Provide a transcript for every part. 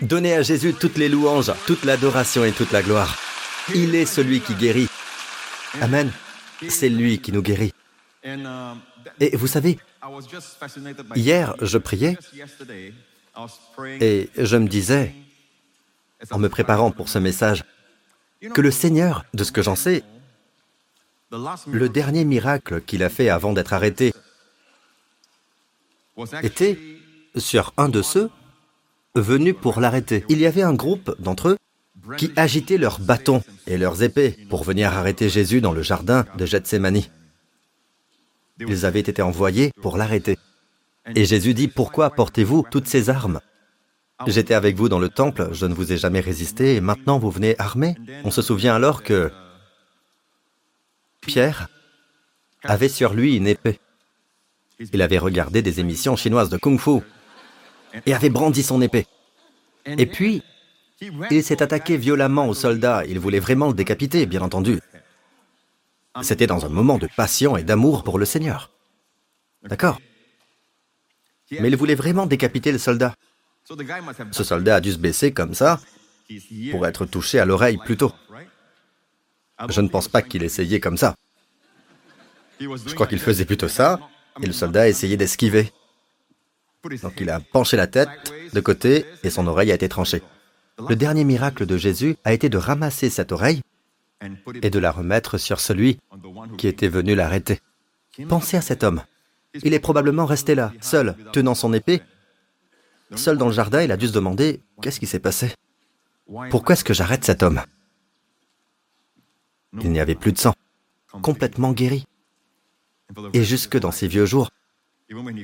Donnez à Jésus toutes les louanges, toute l'adoration et toute la gloire. Il est celui qui guérit. Amen. C'est lui qui nous guérit. Et vous savez, hier, je priais et je me disais, en me préparant pour ce message, que le Seigneur, de ce que j'en sais, le dernier miracle qu'il a fait avant d'être arrêté était sur un de ceux venus pour l'arrêter. Il y avait un groupe d'entre eux qui agitaient leurs bâtons et leurs épées pour venir arrêter Jésus dans le jardin de Gethsemane. Ils avaient été envoyés pour l'arrêter. Et Jésus dit, pourquoi portez-vous toutes ces armes? J'étais avec vous dans le temple, je ne vous ai jamais résisté, et maintenant vous venez armés On se souvient alors que Pierre avait sur lui une épée. Il avait regardé des émissions chinoises de kung-fu et avait brandi son épée. Et puis, il s'est attaqué violemment au soldat. Il voulait vraiment le décapiter, bien entendu. C'était dans un moment de passion et d'amour pour le Seigneur. D'accord Mais il voulait vraiment décapiter le soldat. Ce soldat a dû se baisser comme ça pour être touché à l'oreille plus tôt. Je ne pense pas qu'il essayait comme ça. Je crois qu'il faisait plutôt ça, et le soldat a essayé d'esquiver. Donc il a penché la tête de côté et son oreille a été tranchée. Le dernier miracle de Jésus a été de ramasser cette oreille et de la remettre sur celui qui était venu l'arrêter. Pensez à cet homme. Il est probablement resté là, seul, tenant son épée. Seul dans le jardin, il a dû se demander, qu'est-ce qui s'est passé? Pourquoi est-ce que j'arrête cet homme? Il n'y avait plus de sang, complètement guéri. Et jusque dans ses vieux jours,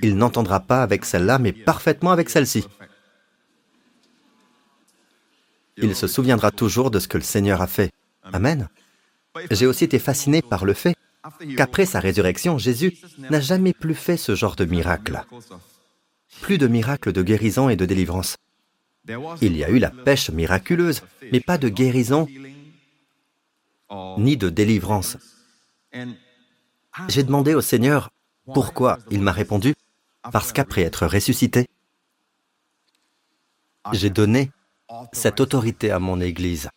il n'entendra pas avec celle-là, mais parfaitement avec celle-ci. Il se souviendra toujours de ce que le Seigneur a fait. Amen. J'ai aussi été fasciné par le fait qu'après sa résurrection, Jésus n'a jamais plus fait ce genre de miracle. Plus de miracles de guérison et de délivrance. Il y a eu la pêche miraculeuse, mais pas de guérison ni de délivrance. J'ai demandé au Seigneur pourquoi. Il m'a répondu, parce qu'après être ressuscité, j'ai donné cette autorité à mon Église.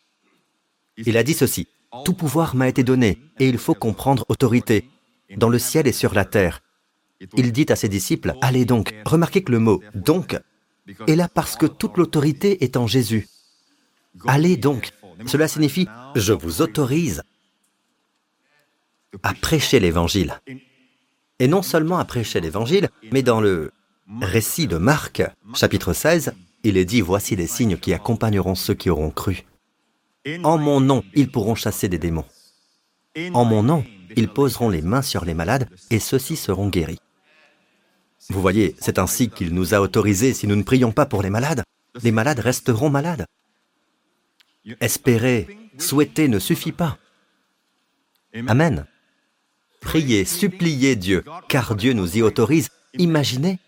Il a dit ceci, Tout pouvoir m'a été donné, et il faut comprendre autorité, dans le ciel et sur la terre. Il dit à ses disciples, Allez donc, remarquez que le mot donc est là parce que toute l'autorité est en Jésus. Allez donc, cela signifie, je vous autorise à prêcher l'Évangile. Et non seulement à prêcher l'Évangile, mais dans le récit de Marc, chapitre 16, il est dit, Voici les signes qui accompagneront ceux qui auront cru. En mon nom, ils pourront chasser des démons. En mon nom, ils poseront les mains sur les malades et ceux-ci seront guéris. Vous voyez, c'est ainsi qu'il nous a autorisés, si nous ne prions pas pour les malades, les malades resteront malades. Espérer, souhaiter ne suffit pas. Amen. Priez, suppliez Dieu, car Dieu nous y autorise. Imaginez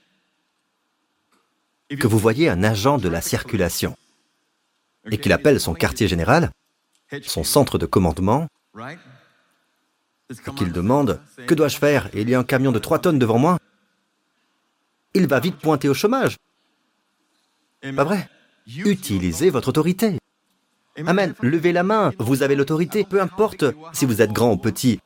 que vous voyez un agent de la circulation et qu'il appelle son quartier général, son centre de commandement, et qu'il demande ⁇ Que dois-je faire? Il y a un camion de 3 tonnes devant moi ⁇ Il va vite pointer au chômage. Pas vrai? Utilisez votre autorité. Amen. Levez la main, vous avez l'autorité, peu importe si vous êtes grand ou petit.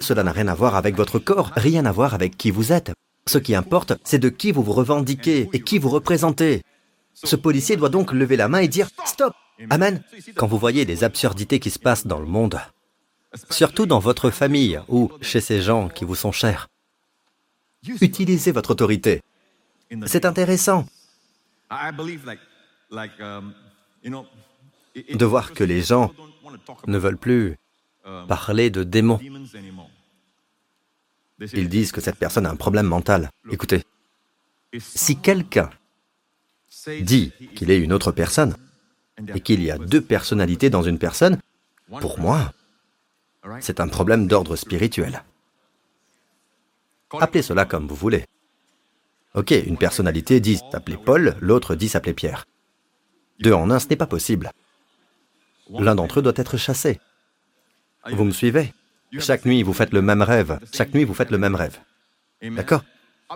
Cela n'a rien à voir avec votre corps, rien à voir avec qui vous êtes. Ce qui importe, c'est de qui vous vous revendiquez et qui vous représentez. Ce policier doit donc lever la main et dire ⁇ Stop Amen !⁇ Quand vous voyez des absurdités qui se passent dans le monde, surtout dans votre famille ou chez ces gens qui vous sont chers, utilisez votre autorité. C'est intéressant de voir que les gens ne veulent plus parler de démons. Ils disent que cette personne a un problème mental. Écoutez, si quelqu'un dit qu'il est une autre personne et qu'il y a deux personnalités dans une personne, pour moi, c'est un problème d'ordre spirituel. Appelez cela comme vous voulez. Ok, une personnalité dit s'appeler Paul, l'autre dit s'appeler Pierre. Deux en un, ce n'est pas possible. L'un d'entre eux doit être chassé. Vous me suivez? Chaque nuit, vous faites le même rêve. Chaque nuit, vous faites le même rêve. D'accord?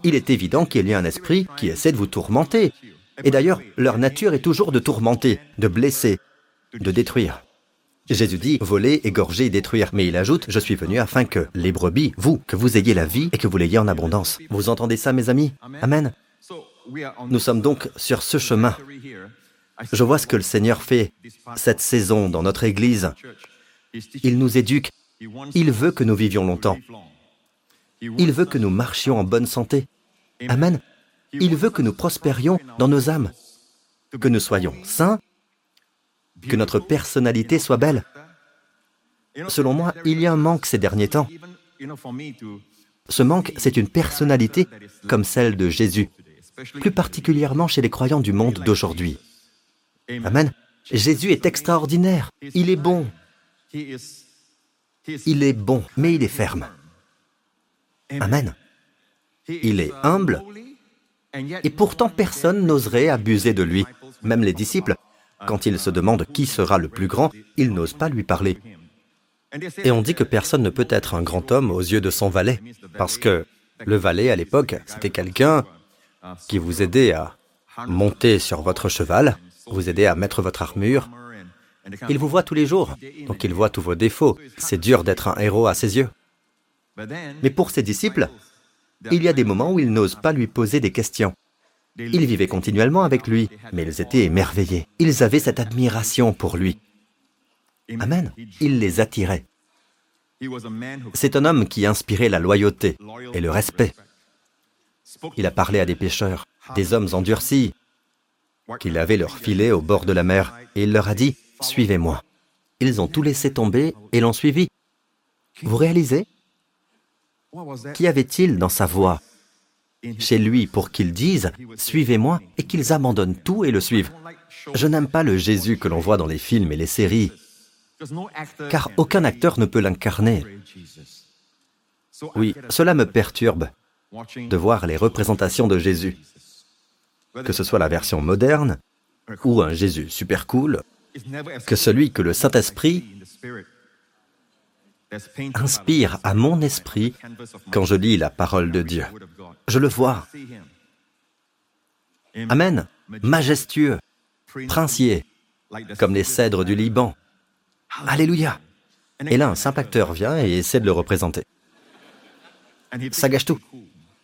Il est évident qu'il y a un esprit qui essaie de vous tourmenter. Et d'ailleurs, leur nature est toujours de tourmenter, de blesser, de détruire. Jésus dit voler, égorger détruire. Mais il ajoute, je suis venu afin que les brebis, vous, que vous ayez la vie et que vous l'ayez en abondance. Vous entendez ça, mes amis? Amen. Nous sommes donc sur ce chemin. Je vois ce que le Seigneur fait cette saison dans notre Église. Il nous éduque. Il veut que nous vivions longtemps. Il veut que nous marchions en bonne santé. Amen. Il veut que nous prospérions dans nos âmes, que nous soyons saints, que notre personnalité soit belle. Selon moi, il y a un manque ces derniers temps. Ce manque, c'est une personnalité comme celle de Jésus, plus particulièrement chez les croyants du monde d'aujourd'hui. Amen. Jésus est extraordinaire. Il est bon. Il est bon, mais il est ferme. Amen. Il est humble, et pourtant personne n'oserait abuser de lui. Même les disciples, quand ils se demandent qui sera le plus grand, ils n'osent pas lui parler. Et on dit que personne ne peut être un grand homme aux yeux de son valet, parce que le valet à l'époque, c'était quelqu'un qui vous aidait à monter sur votre cheval, vous aidait à mettre votre armure. Il vous voit tous les jours, donc il voit tous vos défauts. C'est dur d'être un héros à ses yeux. Mais pour ses disciples, il y a des moments où ils n'osent pas lui poser des questions. Ils vivaient continuellement avec lui, mais ils étaient émerveillés. Ils avaient cette admiration pour lui. Amen. Il les attirait. C'est un homme qui inspirait la loyauté et le respect. Il a parlé à des pêcheurs, des hommes endurcis, qu'il avait leur filet au bord de la mer, et il leur a dit, Suivez-moi. Ils ont tout laissé tomber et l'ont suivi. Vous réalisez? Qu'y avait-il dans sa voix? Chez lui pour qu'ils disent ⁇ Suivez-moi ⁇ et qu'ils abandonnent tout et le suivent Je n'aime pas le Jésus que l'on voit dans les films et les séries, car aucun acteur ne peut l'incarner. Oui, cela me perturbe de voir les représentations de Jésus, que ce soit la version moderne ou un Jésus super cool, que celui que le Saint-Esprit inspire à mon esprit quand je lis la parole de Dieu. Je le vois. Amen. Majestueux, princier, comme les cèdres du Liban. Alléluia. Et là, un simple acteur vient et essaie de le représenter. Ça gâche tout.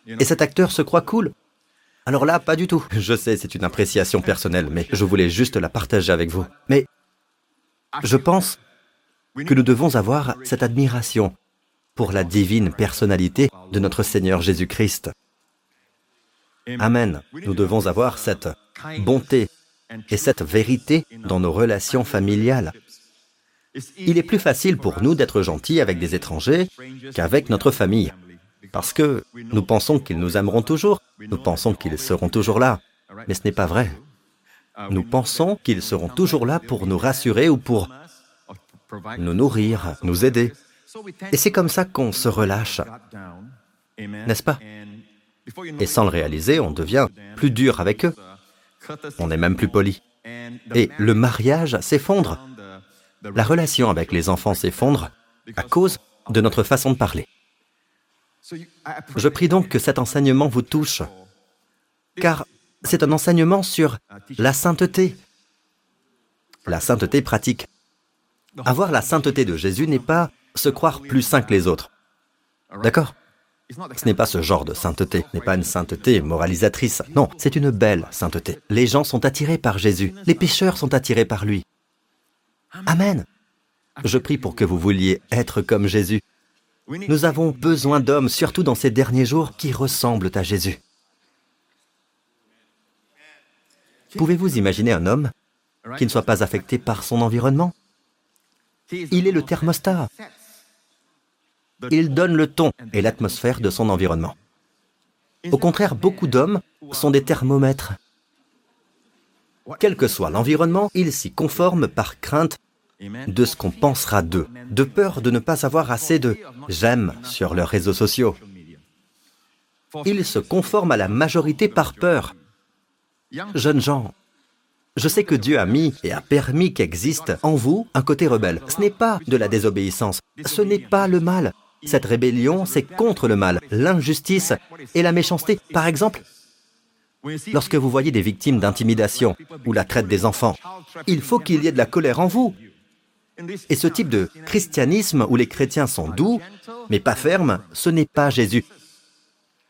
Et cet acteur se croit cool. Alors là, pas du tout. Je sais, c'est une appréciation personnelle, mais je voulais juste la partager avec vous. Mais je pense que nous devons avoir cette admiration pour la divine personnalité de notre Seigneur Jésus-Christ. Amen. Nous devons avoir cette bonté et cette vérité dans nos relations familiales. Il est plus facile pour nous d'être gentils avec des étrangers qu'avec notre famille, parce que nous pensons qu'ils nous aimeront toujours, nous pensons qu'ils seront toujours là, mais ce n'est pas vrai. Nous pensons qu'ils seront toujours là pour nous rassurer ou pour nous nourrir, nous aider. Et c'est comme ça qu'on se relâche, n'est-ce pas? Et sans le réaliser, on devient plus dur avec eux. On est même plus poli. Et le mariage s'effondre. La relation avec les enfants s'effondre à cause de notre façon de parler. Je prie donc que cet enseignement vous touche, car c'est un enseignement sur la sainteté, la sainteté pratique. Avoir la sainteté de Jésus n'est pas se croire plus saint que les autres. D'accord? Ce n'est pas ce genre de sainteté, ce n'est pas une sainteté moralisatrice. Non, c'est une belle sainteté. Les gens sont attirés par Jésus, les pécheurs sont attirés par lui. Amen. Je prie pour que vous vouliez être comme Jésus. Nous avons besoin d'hommes, surtout dans ces derniers jours, qui ressemblent à Jésus. Pouvez-vous imaginer un homme qui ne soit pas affecté par son environnement? Il est le thermostat. Il donne le ton et l'atmosphère de son environnement. Au contraire, beaucoup d'hommes sont des thermomètres. Quel que soit l'environnement, ils s'y conforment par crainte de ce qu'on pensera d'eux, de peur de ne pas avoir assez de j'aime sur leurs réseaux sociaux. Ils se conforment à la majorité par peur. Jeunes gens, je sais que Dieu a mis et a permis qu'existe en vous un côté rebelle. Ce n'est pas de la désobéissance, ce n'est pas le mal. Cette rébellion, c'est contre le mal, l'injustice et la méchanceté. Par exemple, Lorsque vous voyez des victimes d'intimidation ou la traite des enfants, il faut qu'il y ait de la colère en vous. Et ce type de christianisme où les chrétiens sont doux, mais pas fermes, ce n'est pas Jésus.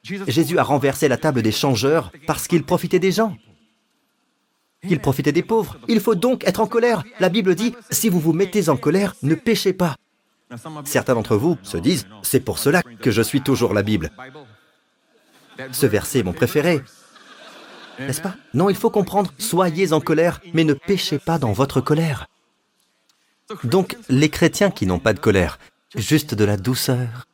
Jésus a renversé la table des changeurs parce qu'il profitait des gens. Il profitait des pauvres. Il faut donc être en colère. La Bible dit, si vous vous mettez en colère, ne péchez pas. Certains d'entre vous se disent, c'est pour cela que je suis toujours la Bible. Ce verset est mon préféré. N'est-ce pas? Non, il faut comprendre, soyez en colère, mais ne péchez pas dans votre colère. Donc, les chrétiens qui n'ont pas de colère, juste de la douceur,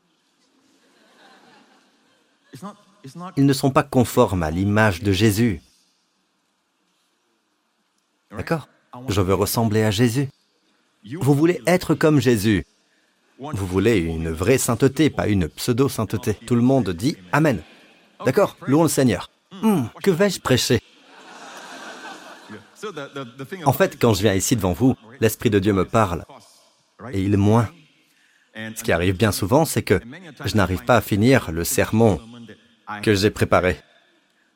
ils ne sont pas conformes à l'image de Jésus. D'accord? Je veux ressembler à Jésus. Vous voulez être comme Jésus. Vous voulez une vraie sainteté, pas une pseudo-sainteté. Tout le monde dit Amen. D'accord? Louons le Seigneur. Hmm, que vais-je prêcher? En fait, quand je viens ici devant vous, l'Esprit de Dieu me parle et il moins. Ce qui arrive bien souvent, c'est que je n'arrive pas à finir le sermon que j'ai préparé.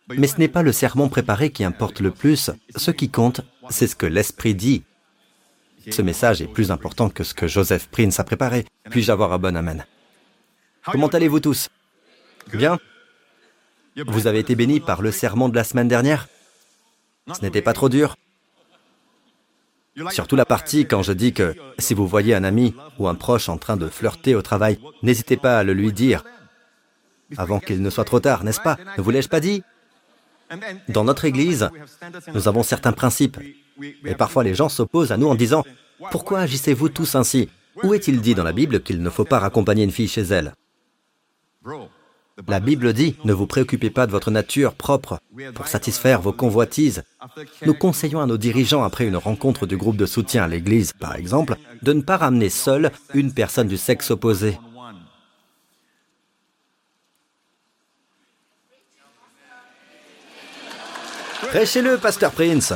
Mais ce n'est pas le sermon préparé qui importe le plus. Ce qui compte, c'est ce que l'Esprit dit. Ce message est plus important que ce que Joseph Prince a préparé. Puis-je avoir un bon Amen? Comment allez-vous tous? Bien? Vous avez été bénis par le sermon de la semaine dernière? Ce n'était pas trop dur. Surtout la partie quand je dis que si vous voyez un ami ou un proche en train de flirter au travail, n'hésitez pas à le lui dire avant qu'il ne soit trop tard, n'est-ce pas? Ne vous l'ai-je pas dit? Dans notre Église, nous avons certains principes. Et parfois les gens s'opposent à nous en disant, Pourquoi agissez-vous tous ainsi? Où est-il dit dans la Bible qu'il ne faut pas raccompagner une fille chez elle? La Bible dit, ne vous préoccupez pas de votre nature propre pour satisfaire vos convoitises. Nous conseillons à nos dirigeants, après une rencontre du groupe de soutien à l'Église, par exemple, de ne pas ramener seule une personne du sexe opposé. Prêchez-le, pasteur Prince.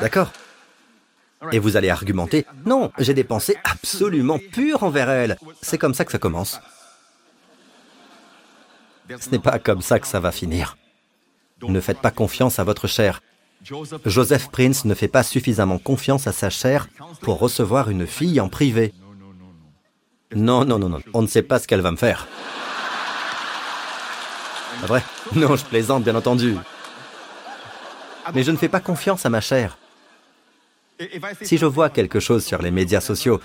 D'accord? Et vous allez argumenter, non, j'ai des pensées absolument pures envers elle. C'est comme ça que ça commence. Ce n'est pas comme ça que ça va finir. Ne faites pas confiance à votre chair. Joseph Prince ne fait pas suffisamment confiance à sa chair pour recevoir une fille en privé. Non, non, non, non, on ne sait pas ce qu'elle va me faire. Pas vrai? Non, je plaisante, bien entendu mais je ne fais pas confiance à ma chair. Si je vois quelque chose sur les médias sociaux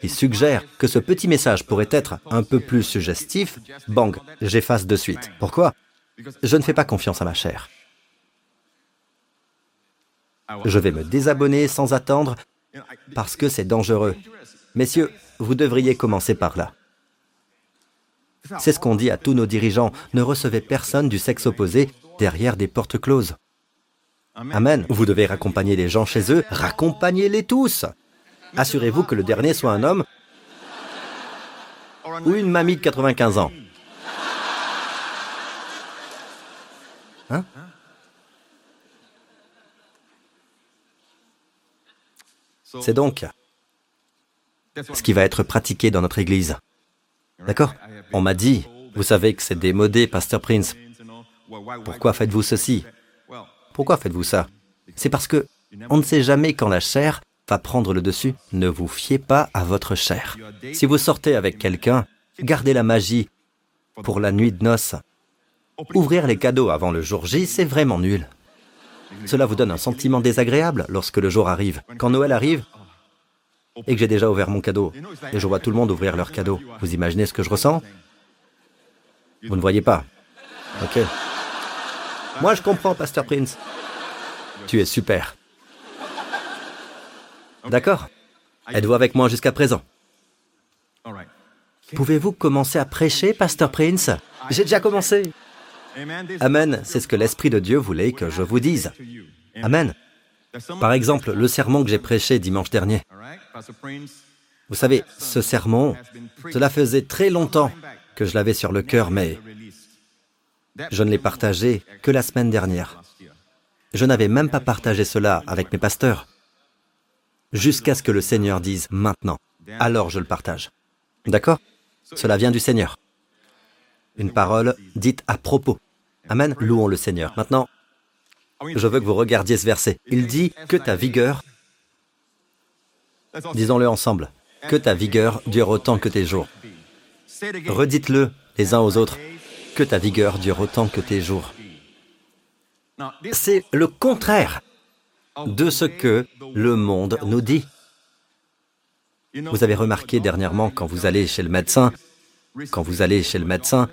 qui suggère que ce petit message pourrait être un peu plus suggestif, bang, j'efface de suite. Pourquoi? Je ne fais pas confiance à ma chair. Je vais me désabonner sans attendre parce que c'est dangereux. Messieurs, vous devriez commencer par là. C'est ce qu'on dit à tous nos dirigeants. Ne recevez personne du sexe opposé derrière des portes closes. Amen. Vous devez raccompagner les gens chez eux. Raccompagnez-les tous. Assurez-vous que le dernier soit un homme ou une mamie de 95 ans. Hein C'est donc ce qui va être pratiqué dans notre Église. D'accord On m'a dit, vous savez que c'est démodé, Pasteur Prince. Pourquoi faites-vous ceci? Pourquoi faites-vous ça? C'est parce que on ne sait jamais quand la chair prendre le dessus. Ne vous fiez pas à votre chair. Si vous sortez avec quelqu'un, gardez la magie pour la nuit de noces. Ouvrir les cadeaux avant le jour J, c'est vraiment nul. Cela vous donne un sentiment désagréable lorsque le jour arrive. Quand Noël arrive, et que j'ai déjà ouvert mon cadeau, et je vois tout le monde ouvrir leur cadeau, vous imaginez ce que je ressens? Vous ne voyez pas. Ok. Moi, je comprends, Pasteur Prince. Tu es super. D'accord. Êtes-vous avec moi jusqu'à présent. Pouvez-vous commencer à prêcher, Pasteur Prince? J'ai déjà commencé. Amen, c'est ce que l'Esprit de Dieu voulait que je vous dise. Amen. Par exemple, le sermon que j'ai prêché dimanche dernier. Vous savez, ce sermon, cela faisait très longtemps que je l'avais sur le cœur, mais je ne l'ai partagé que la semaine dernière. Je n'avais même pas partagé cela avec mes pasteurs. Jusqu'à ce que le Seigneur dise maintenant. Alors je le partage. D'accord? Cela vient du Seigneur. Une parole dite à propos. Amen. Louons le Seigneur. Maintenant, je veux que vous regardiez ce verset. Il dit que ta vigueur, disons-le ensemble, que ta vigueur dure autant que tes jours. Redites-le les uns aux autres, que ta vigueur dure autant que tes jours. C'est le contraire de ce que le monde nous dit. Vous avez remarqué dernièrement quand vous allez chez le médecin, quand vous allez chez le médecin,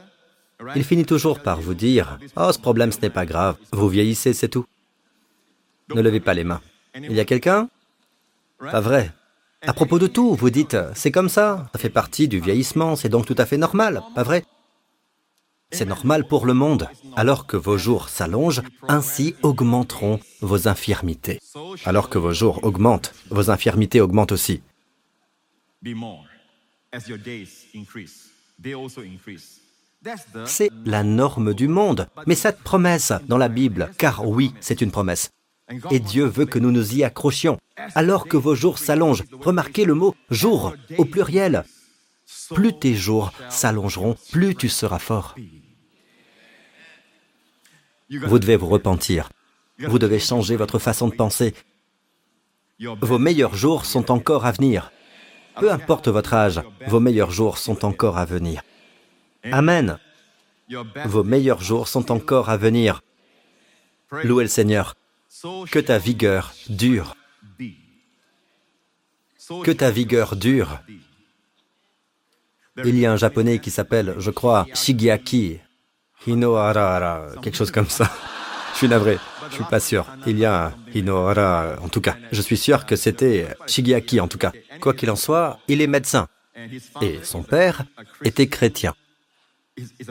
il finit toujours par vous dire ⁇ Oh, ce problème, ce n'est pas grave, vous vieillissez, c'est tout. Ne levez pas les mains. Il y a quelqu'un? Pas vrai. À propos de tout, vous dites ⁇ C'est comme ça, ça fait partie du vieillissement, c'est donc tout à fait normal, pas vrai ?⁇ C'est normal pour le monde. Alors que vos jours s'allongent, ainsi augmenteront vos infirmités. Alors que vos jours augmentent, vos infirmités augmentent aussi. C'est la norme du monde. Mais cette promesse dans la Bible, car oui, c'est une promesse. Et Dieu veut que nous nous y accrochions. Alors que vos jours s'allongent, remarquez le mot jour au pluriel. Plus tes jours s'allongeront, plus tu seras fort. Vous devez vous repentir. Vous devez changer votre façon de penser. Vos meilleurs jours sont encore à venir. Peu importe votre âge, vos meilleurs jours sont encore à venir. Amen. Vos meilleurs jours sont encore à venir. Louez le Seigneur. Que ta vigueur dure. Que ta vigueur dure. Il y a un japonais qui s'appelle, je crois, Shigeaki Hinohara, quelque chose comme ça. Je suis navré, je suis pas sûr. Il y a un Hinohara, en tout cas. Je suis sûr que c'était Shigeaki, en tout cas. Quoi qu'il en soit, il est médecin. Et son père était chrétien.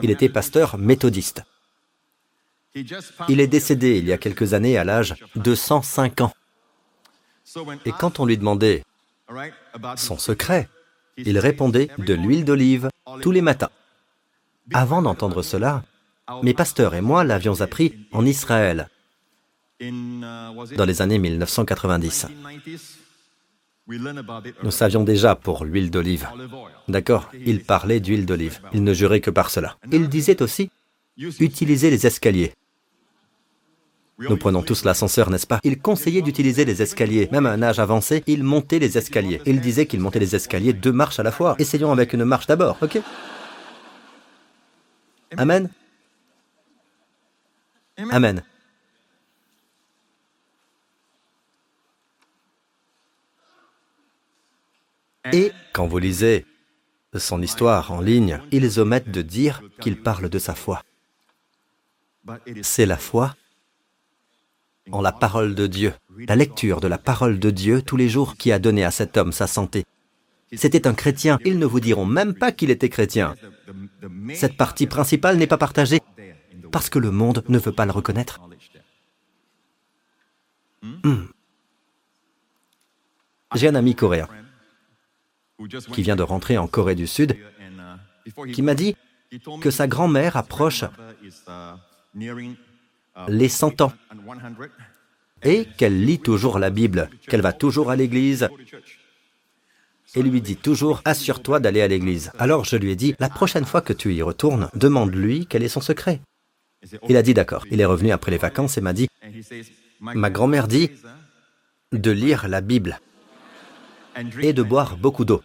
Il était pasteur méthodiste. Il est décédé il y a quelques années à l'âge de 105 ans. Et quand on lui demandait son secret, il répondait de l'huile d'olive tous les matins. Avant d'entendre cela, mes pasteurs et moi l'avions appris en Israël dans les années 1990. Nous savions déjà pour l'huile d'olive. D'accord Il parlait d'huile d'olive. Il ne jurait que par cela. Il disait aussi, utilisez les escaliers. Nous prenons tous l'ascenseur, n'est-ce pas? Il conseillait d'utiliser les escaliers. Même à un âge avancé, il montait les escaliers. Il disait qu'il montait les escaliers deux marches à la fois. Essayons avec une marche d'abord, ok? Amen? Amen. Et quand vous lisez son histoire en ligne, ils omettent de dire qu'il parle de sa foi. C'est la foi en la parole de Dieu, la lecture de la parole de Dieu tous les jours qui a donné à cet homme sa santé. C'était un chrétien, ils ne vous diront même pas qu'il était chrétien. Cette partie principale n'est pas partagée parce que le monde ne veut pas le reconnaître. Hmm. J'ai un ami coréen qui vient de rentrer en Corée du Sud, qui m'a dit que sa grand-mère approche les 100 ans et qu'elle lit toujours la Bible, qu'elle va toujours à l'église et lui dit toujours Assure-toi d'aller à l'église. Alors je lui ai dit La prochaine fois que tu y retournes, demande-lui quel est son secret. Il a dit D'accord. Il est revenu après les vacances et m'a dit Ma grand-mère dit de lire la Bible et de boire beaucoup d'eau.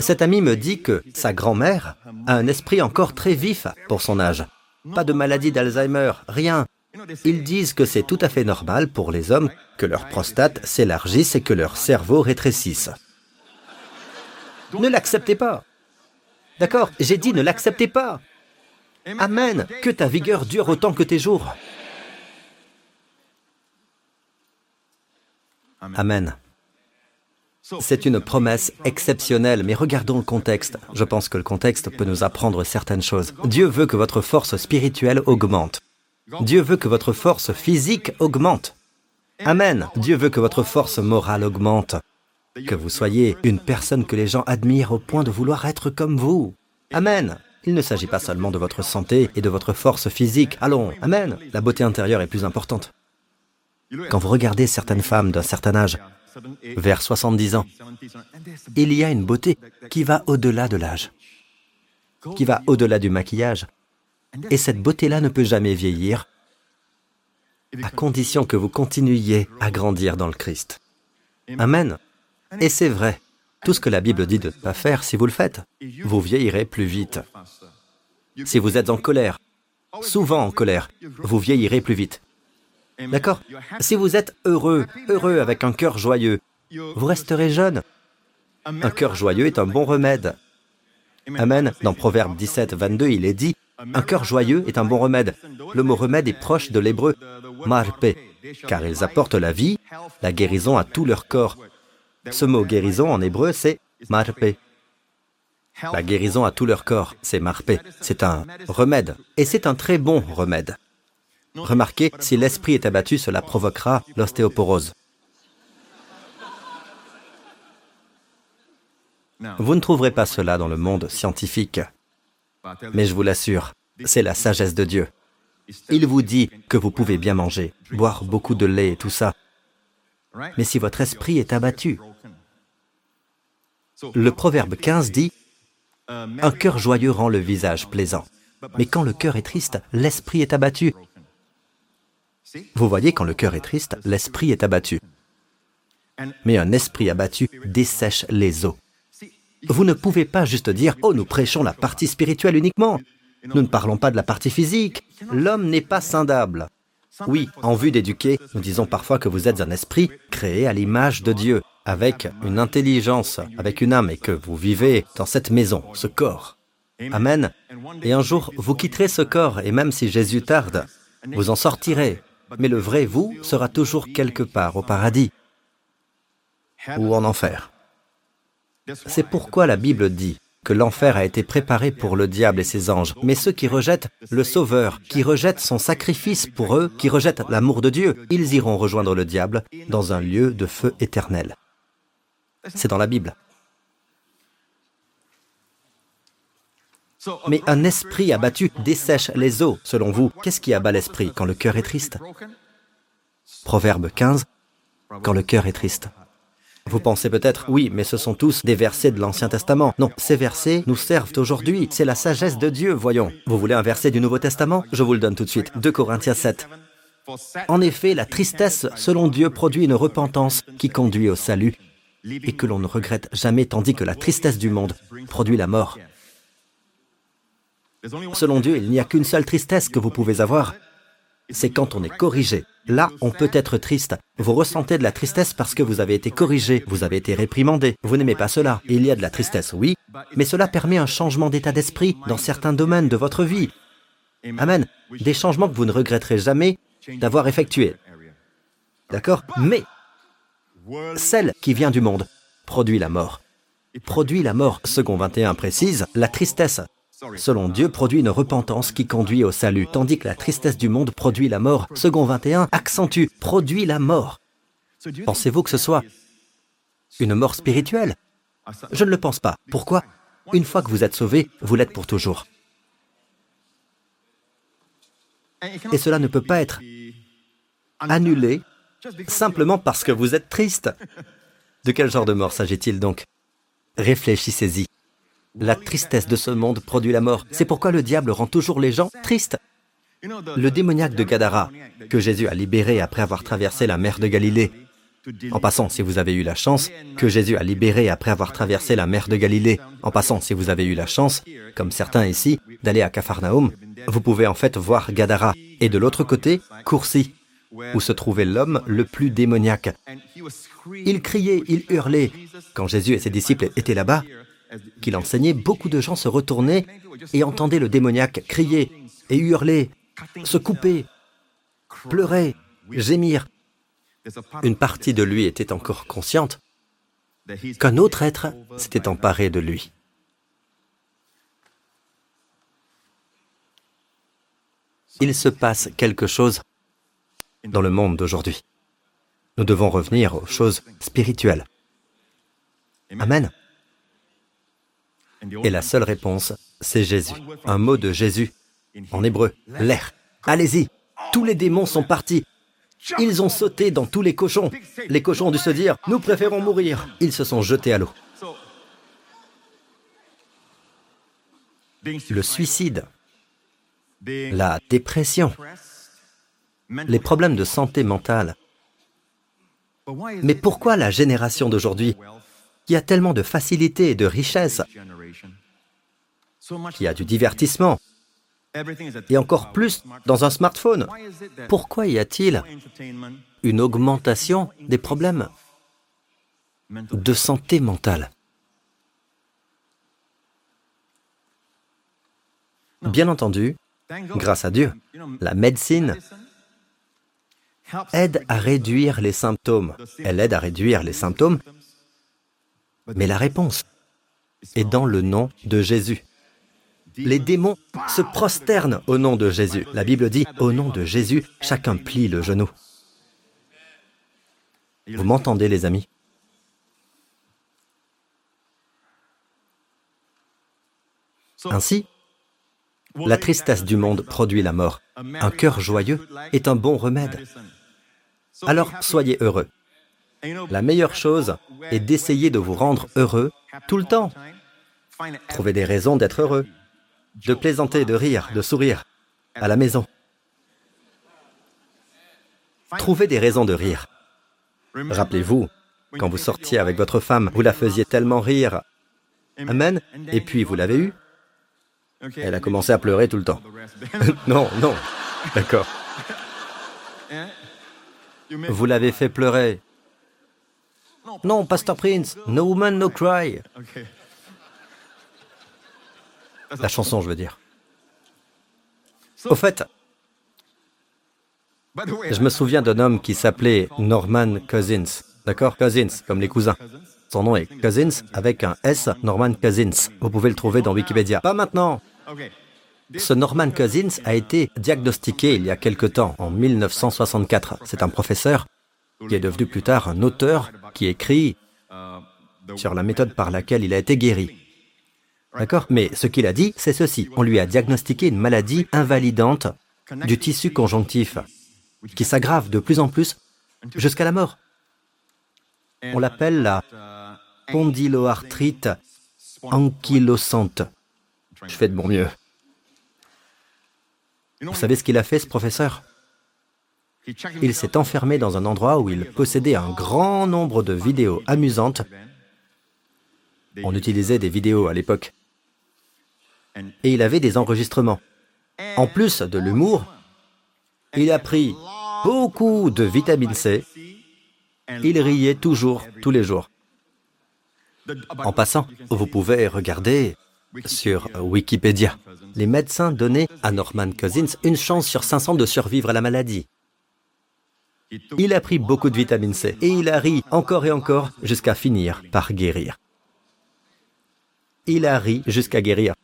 Cet ami me dit que sa grand-mère a un esprit encore très vif pour son âge. Pas de maladie d'Alzheimer, rien. Ils disent que c'est tout à fait normal pour les hommes que leur prostate s'élargisse et que leur cerveau rétrécisse. Ne l'acceptez pas. D'accord J'ai dit ne l'acceptez pas. Amen. Que ta vigueur dure autant que tes jours. Amen. C'est une promesse exceptionnelle, mais regardons le contexte. Je pense que le contexte peut nous apprendre certaines choses. Dieu veut que votre force spirituelle augmente. Dieu veut que votre force physique augmente. Amen. Dieu veut que votre force morale augmente. Que vous soyez une personne que les gens admirent au point de vouloir être comme vous. Amen. Il ne s'agit pas seulement de votre santé et de votre force physique. Allons, Amen. La beauté intérieure est plus importante. Quand vous regardez certaines femmes d'un certain âge, vers 70 ans, il y a une beauté qui va au-delà de l'âge, qui va au-delà du maquillage, Et cette beauté-là ne peut jamais vieillir, à condition que vous continuiez à grandir dans le Christ. Amen. Et c'est vrai, tout ce que la Bible dit de ne pas faire, si vous le faites, vous vieillirez plus vite. Si vous êtes en colère, souvent en colère, vous vieillirez plus vite. D'accord Si vous êtes heureux, heureux avec un cœur joyeux, vous resterez jeune. Un cœur joyeux est un bon remède. Amen. Dans Proverbe 17, 22, il est dit, un cœur joyeux est un bon remède. Le mot remède est proche de l'hébreu marpe, car ils apportent la vie, la guérison à tout leur corps. Ce mot guérison en hébreu, c'est marpe. La guérison à tout leur corps, c'est marpe. C'est un remède. Et c'est un très bon remède. Remarquez, si l'esprit est abattu, cela provoquera l'ostéoporose. Vous ne trouverez pas cela dans le monde scientifique. Mais je vous l'assure, c'est la sagesse de Dieu. Il vous dit que vous pouvez bien manger, boire beaucoup de lait et tout ça. Mais si votre esprit est abattu, le proverbe 15 dit, Un cœur joyeux rend le visage plaisant. Mais quand le cœur est triste, l'esprit est abattu. Vous voyez, quand le cœur est triste, l'esprit est abattu. Mais un esprit abattu dessèche les eaux. Vous ne pouvez pas juste dire, oh, nous prêchons la partie spirituelle uniquement. Nous ne parlons pas de la partie physique. L'homme n'est pas scindable. Oui, en vue d'éduquer, nous disons parfois que vous êtes un esprit créé à l'image de Dieu, avec une intelligence, avec une âme, et que vous vivez dans cette maison, ce corps. Amen. Et un jour, vous quitterez ce corps, et même si Jésus tarde, vous en sortirez. Mais le vrai vous sera toujours quelque part au paradis ou en enfer. C'est pourquoi la Bible dit que l'enfer a été préparé pour le diable et ses anges. Mais ceux qui rejettent le Sauveur, qui rejettent son sacrifice pour eux, qui rejettent l'amour de Dieu, ils iront rejoindre le diable dans un lieu de feu éternel. C'est dans la Bible. Mais un esprit abattu dessèche les eaux, selon vous. Qu'est-ce qui abat l'esprit quand le cœur est triste Proverbe 15, quand le cœur est triste. Vous pensez peut-être, oui, mais ce sont tous des versets de l'Ancien Testament. Non, ces versets nous servent aujourd'hui. C'est la sagesse de Dieu, voyons. Vous voulez un verset du Nouveau Testament? Je vous le donne tout de suite. 2 Corinthiens 7. En effet, la tristesse, selon Dieu, produit une repentance qui conduit au salut et que l'on ne regrette jamais, tandis que la tristesse du monde produit la mort. Selon Dieu, il n'y a qu'une seule tristesse que vous pouvez avoir, c'est quand on est corrigé. Là, on peut être triste. Vous ressentez de la tristesse parce que vous avez été corrigé, vous avez été réprimandé. Vous n'aimez pas cela. Il y a de la tristesse, oui, mais cela permet un changement d'état d'esprit dans certains domaines de votre vie. Amen. Des changements que vous ne regretterez jamais d'avoir effectués. D'accord? Mais celle qui vient du monde produit la mort. Produit la mort, second 21 précise, la tristesse selon Dieu, produit une repentance qui conduit au salut, tandis que la tristesse du monde produit la mort. Second 21 accentue, produit la mort. Pensez-vous que ce soit une mort spirituelle? Je ne le pense pas. Pourquoi? Une fois que vous êtes sauvé, vous l'êtes pour toujours. Et cela ne peut pas être annulé simplement parce que vous êtes triste. De quel genre de mort s'agit-il donc? Réfléchissez-y. La tristesse de ce monde produit la mort. C'est pourquoi le diable rend toujours les gens tristes. Le démoniaque de Gadara, que Jésus a libéré après avoir traversé la mer de Galilée. En passant, si vous avez eu la chance, que Jésus a libéré après avoir traversé la mer de Galilée. En passant, si vous avez eu la chance, comme certains ici, d'aller à Capharnaüm, vous pouvez en fait voir Gadara. Et de l'autre côté, Coursi, où se trouvait l'homme le plus démoniaque. Il criait, il hurlait. Quand Jésus et ses disciples étaient là-bas, qu'il enseignait, beaucoup de gens se retournaient et entendaient le démoniaque crier et hurler, se couper, pleurer, gémir. Une partie de lui était encore consciente qu'un autre être s'était emparé de lui. Il se passe quelque chose dans le monde d'aujourd'hui. Nous devons revenir aux choses spirituelles. Amen. Et la seule réponse, c'est Jésus. Un mot de Jésus, en hébreu, l'air. Allez-y, tous les démons sont partis. Ils ont sauté dans tous les cochons. Les cochons ont dû se dire, nous préférons mourir. Ils se sont jetés à l'eau. Le suicide la dépression, les problèmes de santé mentale. Mais pourquoi la génération d'aujourd'hui, qui a tellement de facilité et de richesse, qui a du divertissement, et encore plus dans un smartphone, pourquoi y a-t-il une augmentation des problèmes de santé mentale? Bien entendu, grâce à Dieu, la médecine aide à réduire les symptômes. Elle aide à réduire les symptômes, mais la réponse est dans le nom de Jésus. Les démons se prosternent au nom de Jésus. La Bible dit, au nom de Jésus, chacun plie le genou. Vous m'entendez, les amis? Ainsi, la tristesse du monde produit la mort. Un cœur joyeux est un bon remède. Alors soyez heureux. La meilleure chose est d'essayer de vous rendre heureux tout le temps. Trouvez des raisons d'être heureux, de plaisanter, de rire, de sourire, à la maison. Trouvez des raisons de rire. Rappelez-vous, quand vous sortiez avec votre femme, vous la faisiez tellement rire. Amen. Et puis vous l'avez eue elle a commencé à pleurer tout le temps. non, non. D'accord. Vous l'avez fait pleurer. Non, Pasteur Prince, no woman, no cry. La chanson, je veux dire. Au fait, je me souviens d'un homme qui s'appelait Norman Cousins. D'accord Cousins, comme les cousins. Son nom est Cousins avec un S, Norman Cousins. Vous pouvez le trouver dans Wikipédia. Pas maintenant. Ce Norman Cousins a été diagnostiqué il y a quelque temps, en 1964. C'est un professeur qui est devenu plus tard un auteur qui écrit sur la méthode par laquelle il a été guéri. D'accord? Mais ce qu'il a dit, c'est ceci. On lui a diagnostiqué une maladie invalidante du tissu conjonctif qui s'aggrave de plus en plus jusqu'à la mort. On l'appelle la pondyloarthrite ankylosante. Je fais de mon mieux. Vous savez ce qu'il a fait, ce professeur? Il s'est enfermé dans un endroit où il possédait un grand nombre de vidéos amusantes. On utilisait des vidéos à l'époque. Et il avait des enregistrements. En plus de l'humour, il a pris beaucoup de vitamine C. Il riait toujours, tous les jours. En passant, vous pouvez regarder sur Wikipédia. Les médecins donnaient à Norman Cousins une chance sur 500 de survivre à la maladie. Il a pris beaucoup de vitamine C et il a ri encore et encore jusqu'à finir par guérir. Il a ri jusqu'à guérir.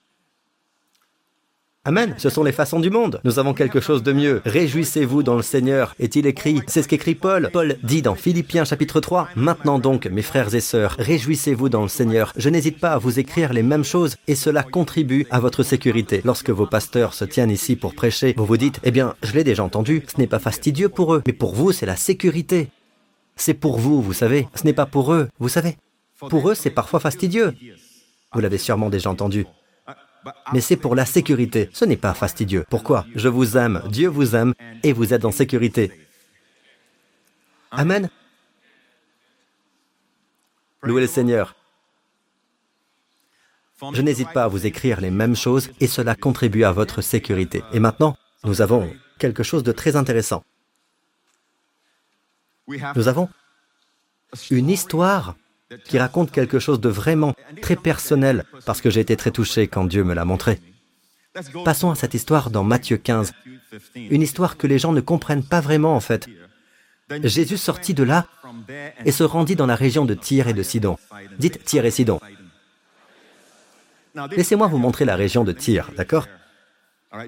Amen. Ce sont les façons du monde. Nous avons quelque chose de mieux. Réjouissez-vous dans le Seigneur, est-il écrit? C'est ce qu'écrit Paul. Paul dit dans Philippiens chapitre 3, Maintenant donc, mes frères et sœurs, réjouissez-vous dans le Seigneur. Je n'hésite pas à vous écrire les mêmes choses et cela contribue à votre sécurité. Lorsque vos pasteurs se tiennent ici pour prêcher, vous vous dites, eh bien, je l'ai déjà entendu, ce n'est pas fastidieux pour eux, mais pour vous, c'est la sécurité. C'est pour vous, vous savez. Ce n'est pas pour eux, vous savez. Pour eux, c'est parfois fastidieux. Vous l'avez sûrement déjà entendu mais c'est pour la sécurité. Ce n'est pas fastidieux. Pourquoi? Je vous aime, Dieu vous aime, et vous êtes en sécurité. Amen. Louez le Seigneur. Je n'hésite pas à vous écrire les mêmes choses et cela contribue à votre sécurité. Et maintenant, nous avons quelque chose de très intéressant. Nous avons une histoire qui raconte quelque chose de vraiment très personnel, parce que j'ai été très touché quand Dieu me l'a montré. Passons à cette histoire dans Matthieu 15, une histoire que les gens ne comprennent pas vraiment en fait. Jésus sortit de là et se rendit dans la région de Tyr et de Sidon. Dites Tyr et Sidon. Laissez-moi vous montrer la région de Tyr, d'accord?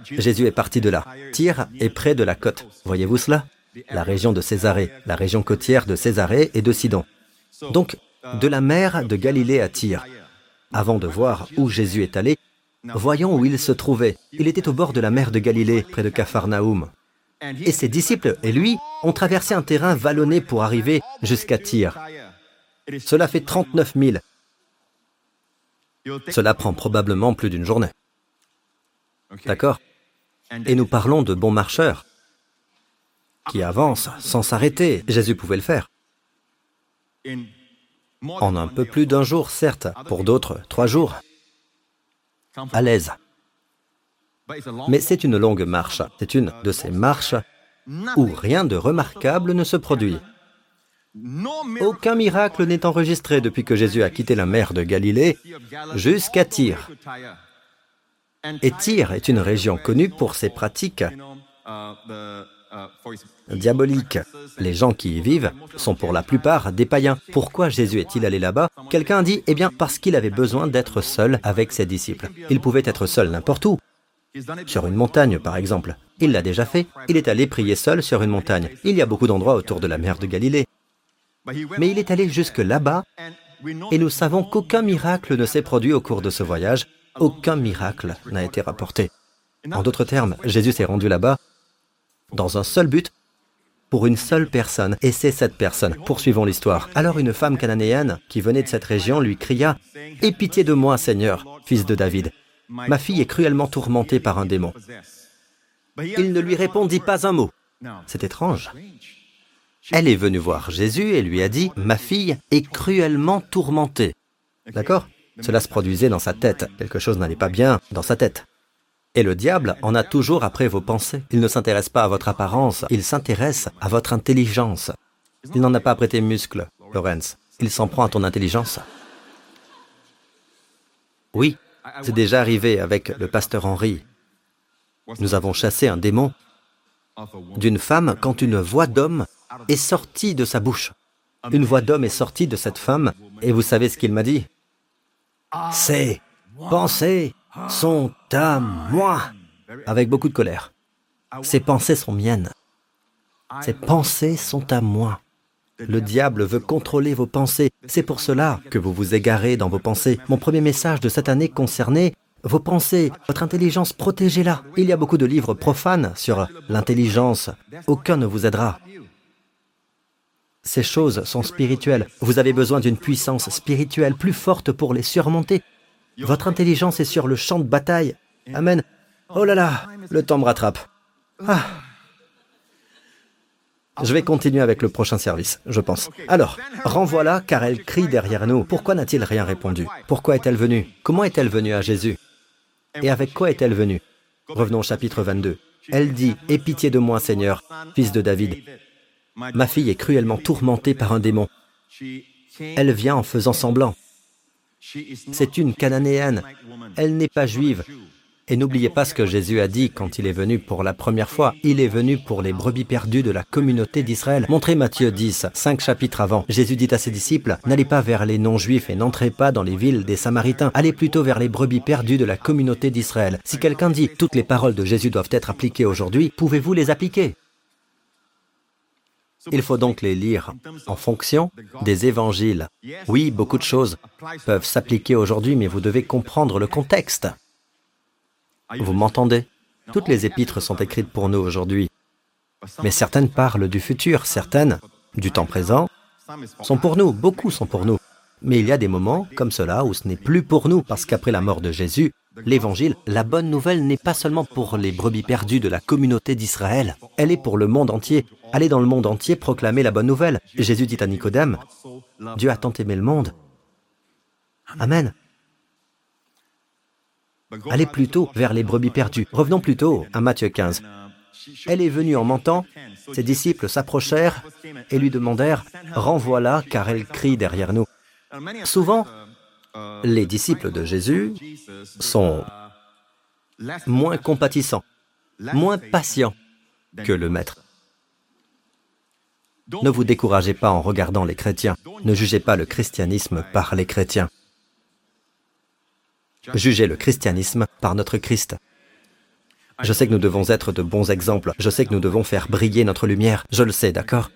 Jésus est parti de là. Tyr est près de la côte. Voyez-vous cela? La région de Césarée, la région côtière de Césarée et de Sidon. Donc, de la mer de Galilée à Tyr. Avant de voir où Jésus est allé, voyons où il se trouvait. Il était au bord de la mer de Galilée, près de Capharnaüm. Et ses disciples et lui ont traversé un terrain vallonné pour arriver jusqu'à Tyr. Cela fait 39 000. Cela prend probablement plus d'une journée. D'accord? Et nous parlons de bons marcheurs qui avancent sans s'arrêter. Jésus pouvait le faire. En un peu plus d'un jour, certes, pour d'autres, trois jours, à l'aise. Mais c'est une longue marche. C'est une de ces marches où rien de remarquable ne se produit. Aucun miracle n'est enregistré depuis que Jésus a quitté la mer de Galilée jusqu'à Tyr. Et Tyr est une région connue pour ses pratiques diaboliques. Les gens qui y vivent sont pour la plupart des païens. Pourquoi Jésus est-il allé là-bas? Quelqu'un dit, eh bien, parce qu'il avait besoin d'être seul avec ses disciples. Il pouvait être seul n'importe où, sur une montagne par exemple. Il l'a déjà fait, il est allé prier seul sur une montagne. Il y a beaucoup d'endroits autour de la mer de Galilée. Mais il est allé jusque là-bas et nous savons qu'aucun miracle ne s'est produit au cours de ce voyage, aucun miracle n'a été rapporté. En d'autres termes, Jésus s'est rendu là-bas dans un seul but, pour une seule personne, et c'est cette personne. Poursuivons l'histoire. Alors une femme cananéenne qui venait de cette région lui cria ⁇ Aie pitié de moi, Seigneur, fils de David. Ma fille est cruellement tourmentée par un démon. ⁇ Il ne lui répondit pas un mot. C'est étrange. Elle est venue voir Jésus et lui a dit ⁇ Ma fille est cruellement tourmentée. D'accord? Cela se produisait dans sa tête. Quelque chose n'allait pas bien dans sa tête. Et le diable en a toujours après vos pensées. Il ne s'intéresse pas à votre apparence, il s'intéresse à votre intelligence. Il n'en a pas prêté muscle, Lorenz. Il s'en prend à ton intelligence. Oui, c'est déjà arrivé avec le pasteur Henri. Nous avons chassé un démon d'une femme quand une voix d'homme est sortie de sa bouche. Une voix d'homme est sortie de cette femme et vous savez ce qu'il m'a dit? C'est pensées sont à moi, avec beaucoup de colère. Ces pensées sont miennes. Ces pensées sont à moi. Le diable veut contrôler vos pensées. C'est pour cela que vous vous égarez dans vos pensées. Mon premier message de cette année concernait vos pensées, votre intelligence, protégez-la. Il y a beaucoup de livres profanes sur l'intelligence. Aucun ne vous aidera. Ces choses sont spirituelles. Vous avez besoin d'une puissance spirituelle plus forte pour les surmonter. Votre intelligence est sur le champ de bataille. Amen. Oh là là, le temps me rattrape. Ah. Je vais continuer avec le prochain service, je pense. Alors, renvoie-la car elle crie derrière nous. Pourquoi n'a-t-il rien répondu? Pourquoi est-elle venue? Comment est-elle venue à Jésus? Et avec quoi est-elle venue? Revenons au chapitre 22. Elle dit, Aie pitié de moi, Seigneur, fils de David. Ma fille est cruellement tourmentée par un démon. Elle vient en faisant semblant. C'est une cananéenne. Elle n'est pas juive. Et n'oubliez pas ce que Jésus a dit quand il est venu pour la première fois. Il est venu pour les brebis perdues de la communauté d'Israël. Montrez Matthieu 10, cinq chapitres avant. Jésus dit à ses disciples, N'allez pas vers les non-juifs et n'entrez pas dans les villes des Samaritains. Allez plutôt vers les brebis perdues de la communauté d'Israël. Si quelqu'un dit, toutes les paroles de Jésus doivent être appliquées aujourd'hui, pouvez-vous les appliquer? Il faut donc les lire en fonction des évangiles. Oui, beaucoup de choses peuvent s'appliquer aujourd'hui, mais vous devez comprendre le contexte. Vous m'entendez? Toutes les épîtres sont écrites pour nous aujourd'hui, mais certaines parlent du futur, certaines du temps présent sont pour nous, beaucoup sont pour nous. Mais il y a des moments comme cela où ce n'est plus pour nous, parce qu'après la mort de Jésus, L'évangile, la bonne nouvelle n'est pas seulement pour les brebis perdues de la communauté d'Israël, elle est pour le monde entier. Allez dans le monde entier proclamer la bonne nouvelle. Jésus dit à Nicodème, Dieu a tant aimé le monde. Amen. Allez plutôt vers les brebis perdues. Revenons plutôt à Matthieu 15. Elle est venue en mentant, ses disciples s'approchèrent et lui demandèrent, Renvoie-la car elle crie derrière nous. Souvent, les disciples de Jésus sont moins compatissants, moins patients que le Maître. Ne vous découragez pas en regardant les chrétiens. Ne jugez pas le christianisme par les chrétiens. Jugez le christianisme par notre Christ. Je sais que nous devons être de bons exemples. Je sais que nous devons faire briller notre lumière. Je le sais, d'accord?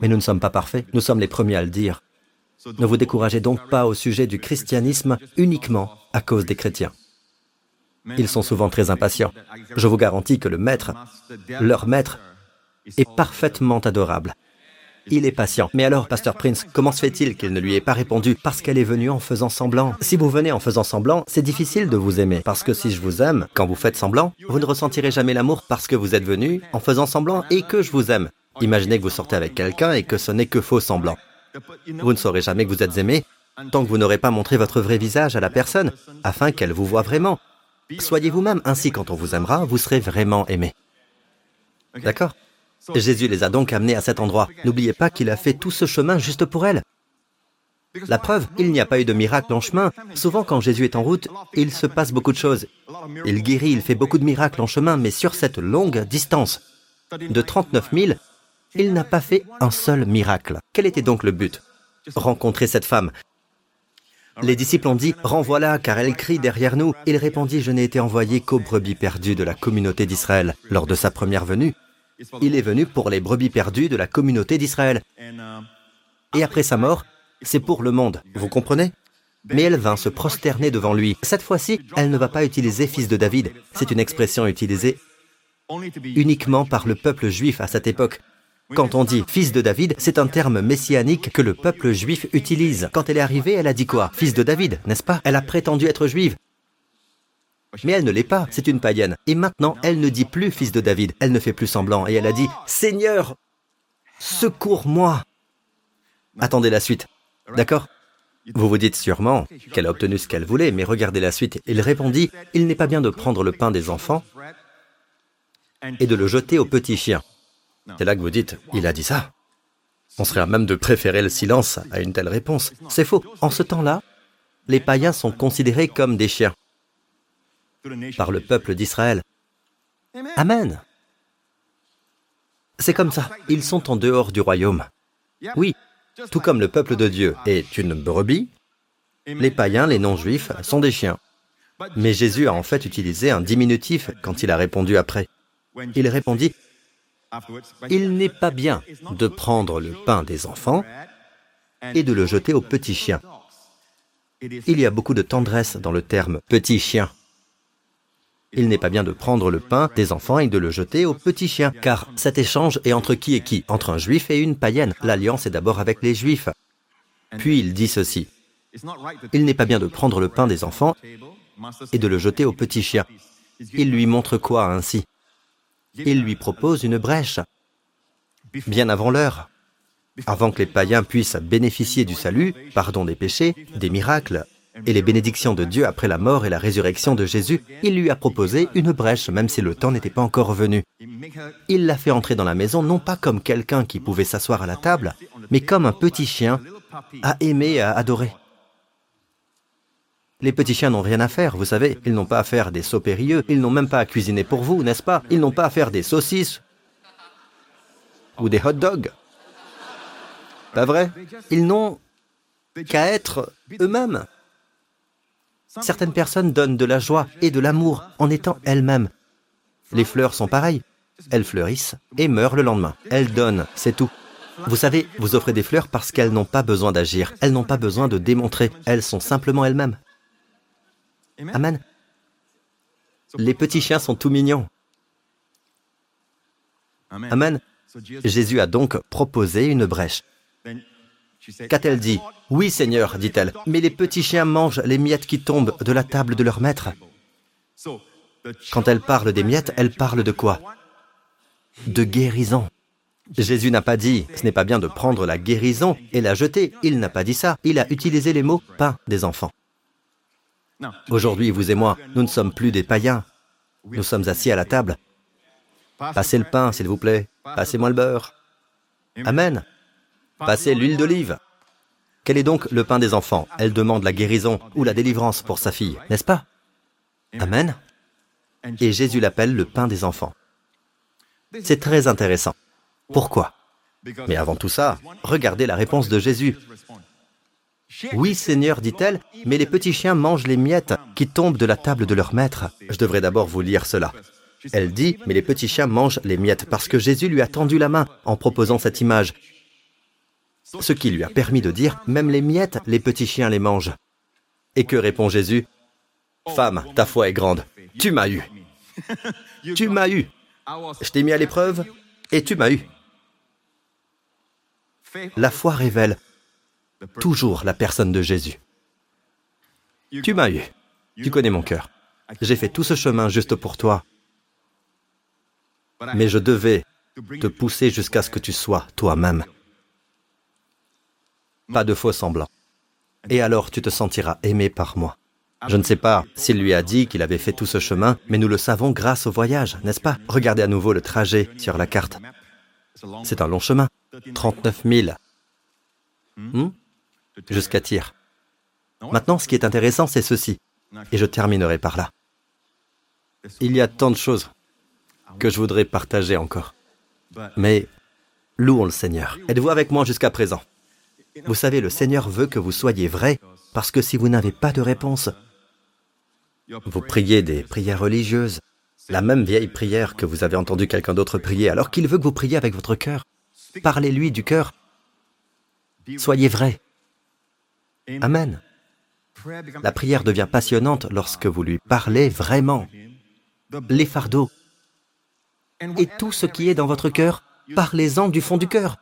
Mais nous ne sommes pas parfaits. Nous sommes les premiers à le dire. Ne vous découragez donc pas au sujet du christianisme uniquement à cause des chrétiens. Ils sont souvent très impatients. Je vous garantis que le maître, leur maître, est parfaitement adorable. Il est patient. Mais alors, Pasteur Prince, comment se fait-il qu'il ne lui ait pas répondu Parce qu'elle est venue en faisant semblant? Si vous venez en faisant semblant, c'est difficile de vous aimer. Parce que si je vous aime, quand vous faites semblant, vous ne ressentirez jamais l'amour parce que vous êtes venu en faisant semblant et que je vous aime. Imaginez que vous sortez avec quelqu'un et que ce n'est que faux semblant. Vous ne saurez jamais que vous êtes aimé tant que vous n'aurez pas montré votre vrai visage à la personne, afin qu'elle vous voie vraiment. Soyez vous-même, ainsi quand on vous aimera, vous serez vraiment aimé. D'accord? Jésus les a donc amenés à cet endroit. N'oubliez pas qu'il a fait tout ce chemin juste pour elle. La preuve, il n'y a pas eu de miracle en chemin. Souvent, quand Jésus est en route, il se passe beaucoup de choses. Il guérit, il fait beaucoup de miracles en chemin, mais sur cette longue distance de 39 000, il n'a pas fait un seul miracle. Quel était donc le but? Rencontrer cette femme. Les disciples ont dit, Renvoie-la, car elle crie derrière nous. Il répondit, Je n'ai été envoyé qu'aux brebis perdues de la communauté d'Israël. Lors de sa première venue, il est venu pour les brebis perdues de la communauté d'Israël. Et après sa mort, c'est pour le monde, vous comprenez? Mais elle vint se prosterner devant lui. Cette fois-ci, elle ne va pas utiliser fils de David. C'est une expression utilisée uniquement par le peuple juif à cette époque. Quand on dit fils de David, c'est un terme messianique que le peuple juif utilise. Quand elle est arrivée, elle a dit quoi? Fils de David, n'est-ce pas? Elle a prétendu être juive. Mais elle ne l'est pas, c'est une païenne. Et maintenant, elle ne dit plus fils de David, elle ne fait plus semblant, et elle a dit, Seigneur, secours-moi. Attendez la suite. D'accord? Vous vous dites sûrement qu'elle a obtenu ce qu'elle voulait, mais regardez la suite. Il répondit, Il n'est pas bien de prendre le pain des enfants et de le jeter aux petits chiens. C'est là que vous dites, il a dit ça. On serait à même de préférer le silence à une telle réponse. C'est faux. En ce temps-là, les païens sont considérés comme des chiens par le peuple d'Israël. Amen. C'est comme ça. Ils sont en dehors du royaume. Oui, tout comme le peuple de Dieu est une brebis, les païens, les non-juifs, sont des chiens. Mais Jésus a en fait utilisé un diminutif quand il a répondu après. Il répondit, Il n'est pas bien de prendre le pain des enfants et de le jeter aux petits chiens. Il y a beaucoup de tendresse dans le terme petit chien. Il n'est pas bien de prendre le pain des enfants et de le jeter aux petits chiens, car cet échange est entre qui et qui? Entre un juif et une païenne. L'alliance est d'abord avec les juifs. Puis il dit ceci. Il n'est pas bien de prendre le pain des enfants et de le jeter aux petits chiens. Il lui montre quoi ainsi? Il lui propose une brèche, bien avant l'heure, avant que les païens puissent bénéficier du salut, pardon des péchés, des miracles et les bénédictions de Dieu après la mort et la résurrection de Jésus, il lui a proposé une brèche même si le temps n'était pas encore venu. Il l'a fait entrer dans la maison non pas comme quelqu'un qui pouvait s'asseoir à la table, mais comme un petit chien à aimer et à adorer. Les petits chiens n'ont rien à faire, vous savez, ils n'ont pas à faire des sauts périlleux, ils n'ont même pas à cuisiner pour vous, n'est-ce pas? Ils n'ont pas à faire des saucisses ou des hot dogs. Pas vrai? Ils n'ont qu'à être eux-mêmes. Certaines personnes donnent de la joie et de l'amour en étant elles-mêmes. Les fleurs sont pareilles. Elles fleurissent et meurent le lendemain. Elles donnent, c'est tout. Vous savez, vous offrez des fleurs parce qu'elles n'ont pas besoin d'agir, elles n'ont pas besoin de démontrer, elles sont simplement elles-mêmes. Amen. Les petits chiens sont tout mignons. Amen. Jésus a donc proposé une brèche. Qu'a-t-elle dit? Oui, Seigneur, dit-elle, mais les petits chiens mangent les miettes qui tombent de la table de leur maître. Quand elle parle des miettes, elle parle de quoi? De guérison. Jésus n'a pas dit, ce n'est pas bien de prendre la guérison et la jeter. Il n'a pas dit ça. Il a utilisé les mots pain des enfants. Aujourd'hui, vous et moi, nous ne sommes plus des païens. Nous sommes assis à la table. Passez le pain, s'il vous plaît. Passez-moi le beurre. Amen. Passez l'huile d'olive. Quel est donc le pain des enfants? Elle demande la guérison ou la délivrance pour sa fille, n'est-ce pas? Amen. Et Jésus l'appelle le pain des enfants. C'est très intéressant. Pourquoi? Mais avant tout ça, regardez la réponse de Jésus. Oui, Seigneur, dit-elle, mais les petits chiens mangent les miettes qui tombent de la table de leur maître. Je devrais d'abord vous lire cela. Elle dit, mais les petits chiens mangent les miettes parce que Jésus lui a tendu la main en proposant cette image ce qui lui a permis de dire, même les miettes, les petits chiens les mangent. Et que répond Jésus? Femme, ta foi est grande. Tu m'as eu. Tu m'as eu. Je t'ai mis à l'épreuve et tu m'as eu. La foi révèle toujours la personne de Jésus. Tu m'as eu. Tu connais mon cœur. J'ai fait tout ce chemin juste pour toi. Mais je devais te pousser jusqu'à ce que tu sois toi-même. Pas de faux semblants. Et alors tu te sentiras aimé par moi. Je ne sais pas s'il lui a dit qu'il avait fait tout ce chemin, mais nous le savons grâce au voyage, n'est-ce pas? Regardez à nouveau le trajet sur la carte. C'est un long chemin, 39 000. Hmm? Jusqu'à Tyr. Maintenant, ce qui est intéressant, c'est ceci. Et je terminerai par là. Il y a tant de choses que je voudrais partager encore. Mais louons le Seigneur. Êtes-vous avec moi jusqu'à présent? Vous savez, le Seigneur veut que vous soyez vrai, parce que si vous n'avez pas de réponse, vous priez des prières religieuses, la même vieille prière que vous avez entendu quelqu'un d'autre prier, alors qu'il veut que vous priez avec votre cœur. Parlez-lui du cœur. Soyez vrai. Amen. La prière devient passionnante lorsque vous lui parlez vraiment. Les fardeaux et tout ce qui est dans votre cœur, parlez-en du fond du cœur.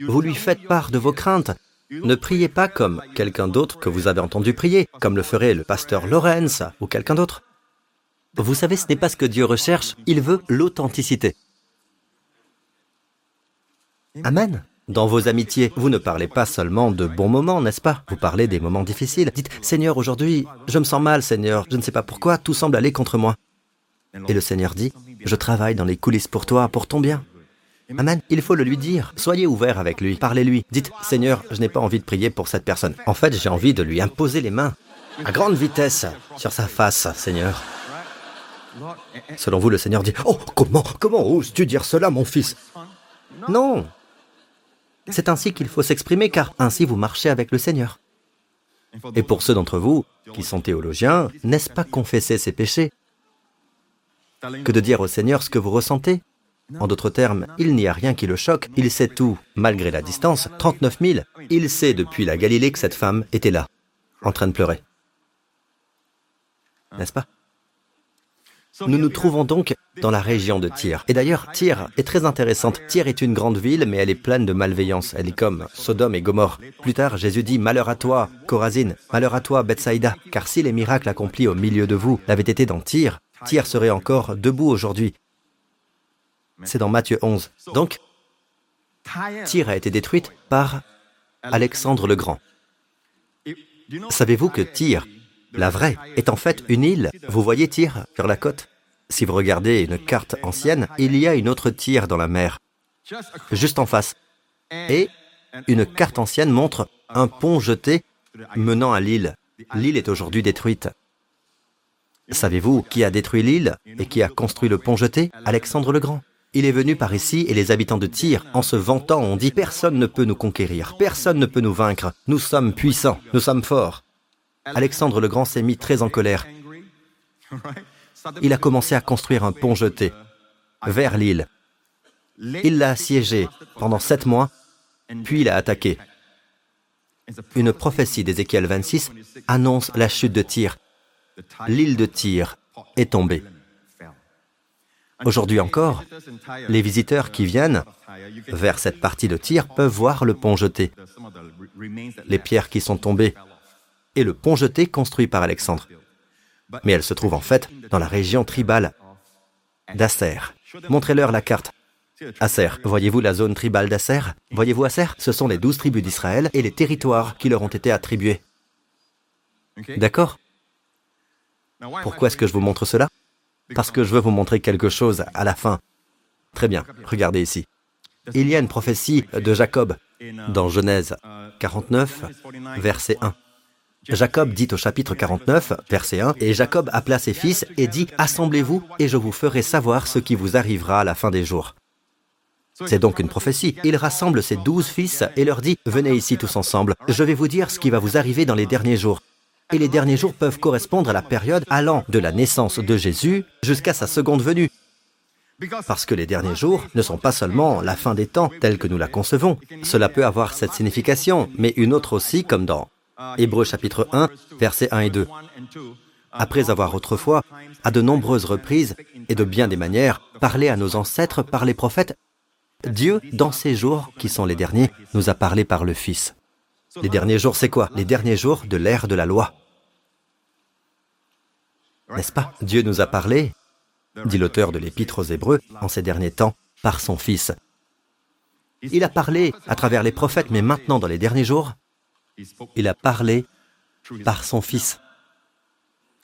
Vous lui faites part de vos craintes. Ne priez pas comme quelqu'un d'autre que vous avez entendu prier, comme le ferait le pasteur Lorenz ou quelqu'un d'autre. Vous savez, ce n'est pas ce que Dieu recherche, il veut l'authenticité. Amen. Dans vos amitiés, vous ne parlez pas seulement de bons moments, n'est-ce pas? Vous parlez des moments difficiles. Dites, Seigneur, aujourd'hui, je me sens mal, Seigneur, je ne sais pas pourquoi, tout semble aller contre moi. Et le Seigneur dit, je travaille dans les coulisses pour toi, pour ton bien. Amen. Il faut le lui dire. Soyez ouvert avec lui. Parlez-lui. Dites, Seigneur, je n'ai pas envie de prier pour cette personne. En fait, j'ai envie de lui imposer les mains à grande vitesse sur sa face, Seigneur. Selon vous, le Seigneur dit, Oh, comment, comment oses-tu dire cela, mon fils? Non, c'est ainsi qu'il faut s'exprimer, car ainsi vous marchez avec le Seigneur. Et pour ceux d'entre vous qui sont théologiens, n'est-ce pas confesser ses péchés que de dire au Seigneur ce que vous ressentez En d'autres termes, il n'y a rien qui le choque, il sait tout, malgré la distance, 39 000. Il sait depuis la Galilée que cette femme était là, en train de pleurer. N'est-ce pas? Nous nous trouvons donc dans la région de Tyr. Et d'ailleurs, Tyr est très intéressante. Tyr est une grande ville, mais elle est pleine de malveillance. Elle est comme Sodome et Gomorre. Plus tard, Jésus dit Malheur à toi, Corazine, malheur à toi, Bethsaïda, car si les miracles accomplis au milieu de vous l'avaient été dans Tyr, Tyr serait encore debout aujourd'hui. C'est dans Matthieu 11. Donc, Tyr a été détruite par Alexandre le Grand. Savez-vous que Tyr la vraie est en fait une île. Vous voyez Tyr sur la côte Si vous regardez une carte ancienne, il y a une autre Tyr dans la mer, juste en face. Et une carte ancienne montre un pont jeté menant à l'île. L'île est aujourd'hui détruite. Savez-vous qui a détruit l'île et qui a construit le pont jeté? Alexandre le Grand. Il est venu par ici et les habitants de Tyr, en se vantant, ont dit Personne ne peut nous conquérir, personne ne peut nous vaincre, nous sommes puissants, nous sommes forts. Alexandre le Grand s'est mis très en colère. Il a commencé à construire un pont jeté vers l'île. Il l'a assiégé pendant sept mois, puis il a attaqué. Une prophétie d'Ézéchiel 26 annonce la chute de Tyr. L'île de Tyr est tombée. Aujourd'hui encore, les visiteurs qui viennent vers cette partie de Tyr peuvent voir le pont jeté, les pierres qui sont tombées et le pont jeté construit par Alexandre. Mais elle se trouve en fait dans la région tribale d'Asser. Montrez-leur la carte. Asser, voyez-vous la zone tribale d'Asser? Voyez-vous Asser? Ce sont les douze tribus d'Israël et les territoires qui leur ont été attribués. D'accord Pourquoi est-ce que je vous montre cela? Parce que je veux vous montrer quelque chose à la fin. Très bien, regardez ici. Il y a une prophétie de Jacob dans Genèse 49, verset 1. Jacob dit au chapitre 49, verset 1, Et Jacob appela ses fils et dit, Assemblez-vous et je vous ferai savoir ce qui vous arrivera à la fin des jours. C'est donc une prophétie. Il rassemble ses douze fils et leur dit, Venez ici tous ensemble, je vais vous dire ce qui va vous arriver dans les derniers jours. Et les derniers jours peuvent correspondre à la période allant de la naissance de Jésus jusqu'à sa seconde venue. Parce que les derniers jours ne sont pas seulement la fin des temps tels que nous la concevons. Cela peut avoir cette signification, mais une autre aussi, comme dans Hébreux chapitre 1, versets 1 et 2. Après avoir autrefois, à de nombreuses reprises et de bien des manières, parlé à nos ancêtres par les prophètes, Dieu, dans ces jours qui sont les derniers, nous a parlé par le Fils. Les derniers jours, c'est quoi? Les derniers jours de l'ère de la loi. N'est-ce pas? Dieu nous a parlé, dit l'auteur de l'Épître aux Hébreux, en ces derniers temps, par son Fils. Il a parlé à travers les prophètes, mais maintenant, dans les derniers jours, il a parlé par son Fils.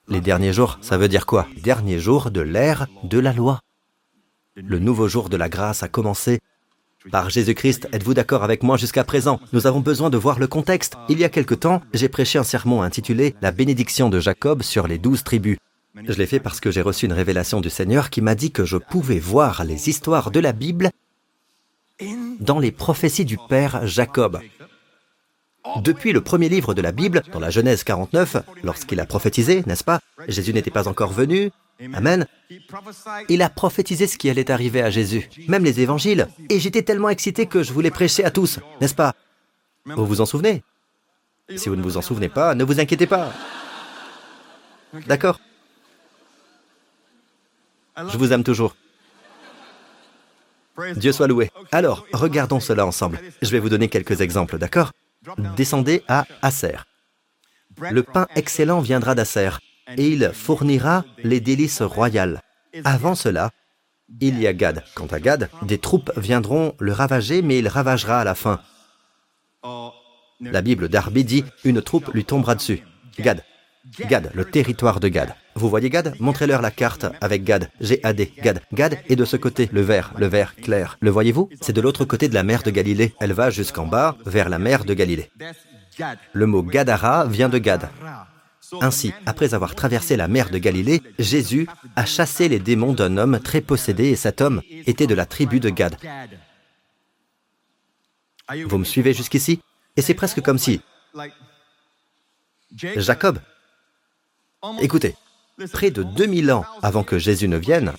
Les derniers jours, ça veut dire quoi? Derniers jours de l'ère de la loi. Le nouveau jour de la grâce a commencé. Par Jésus-Christ, êtes-vous d'accord avec moi jusqu'à présent? Nous avons besoin de voir le contexte. Il y a quelque temps, j'ai prêché un sermon intitulé La bénédiction de Jacob sur les douze tribus. Je l'ai fait parce que j'ai reçu une révélation du Seigneur qui m'a dit que je pouvais voir les histoires de la Bible dans les prophéties du Père Jacob. Depuis le premier livre de la Bible, dans la Genèse 49, lorsqu'il a prophétisé, n'est-ce pas Jésus n'était pas encore venu. Amen. Il a prophétisé ce qui allait arriver à Jésus, même les évangiles. Et j'étais tellement excité que je voulais prêcher à tous, n'est-ce pas? Vous vous en souvenez? Si vous ne vous en souvenez pas, ne vous inquiétez pas. D'accord? Je vous aime toujours. Dieu soit loué. Alors, regardons cela ensemble. Je vais vous donner quelques exemples, d'accord? Descendez à Acer. Le pain excellent viendra d'Acer, et il fournira les délices royales. Avant cela, il y a Gad. Quant à Gad, des troupes viendront le ravager, mais il ravagera à la fin. La Bible d'Arbi dit, une troupe lui tombera dessus. Gad. Gad, le territoire de Gad. Vous voyez Gad? Montrez-leur la carte avec Gad. G-A-D. Gad. Gad est de ce côté, le vert, le vert clair. Le voyez-vous? C'est de l'autre côté de la mer de Galilée. Elle va jusqu'en bas, vers la mer de Galilée. Le mot Gadara vient de Gad. Ainsi, après avoir traversé la mer de Galilée, Jésus a chassé les démons d'un homme très possédé et cet homme était de la tribu de Gad. Vous me suivez jusqu'ici? Et c'est presque comme si Jacob, écoutez, près de 2000 ans avant que Jésus ne vienne,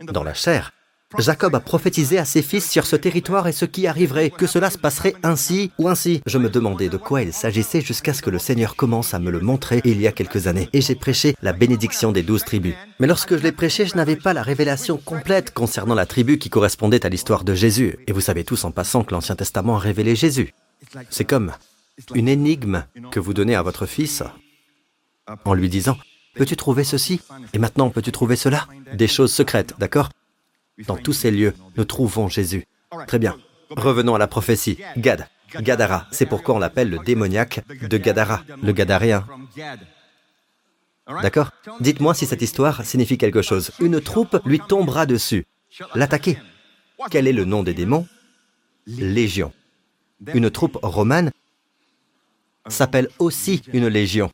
dans la chair, Jacob a prophétisé à ses fils sur ce territoire et ce qui arriverait, que cela se passerait ainsi ou ainsi. Je me demandais de quoi il s'agissait jusqu'à ce que le Seigneur commence à me le montrer il y a quelques années. Et j'ai prêché la bénédiction des douze tribus. Mais lorsque je l'ai prêché, je n'avais pas la révélation complète concernant la tribu qui correspondait à l'histoire de Jésus. Et vous savez tous en passant que l'Ancien Testament a révélé Jésus. C'est comme une énigme que vous donnez à votre fils en lui disant Peux-tu trouver ceci? Et maintenant, peux-tu trouver cela? Des choses secrètes, d'accord? Dans tous ces lieux, nous trouvons Jésus. Très bien. Revenons à la prophétie. Gad. Gadara. C'est pourquoi on l'appelle le démoniaque de Gadara, le Gadaréen. D'accord? Dites-moi si cette histoire signifie quelque chose. Une troupe lui tombera dessus. L'attaquer. Quel est le nom des démons? Légion. Une troupe romane s'appelle aussi une légion.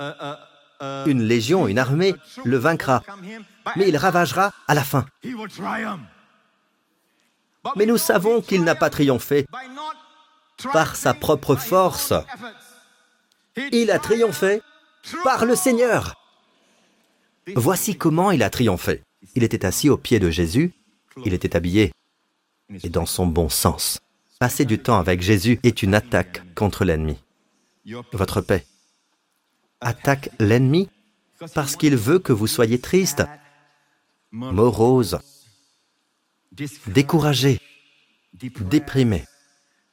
Une légion, une armée, le vaincra, mais il ravagera à la fin. Mais nous savons qu'il n'a pas triomphé par sa propre force. Il a triomphé par le Seigneur. Voici comment il a triomphé. Il était assis au pied de Jésus, il était habillé et dans son bon sens. Passer du temps avec Jésus est une attaque contre l'ennemi. Votre paix attaque l'ennemi parce qu'il veut que vous soyez triste, morose, découragé, déprimé.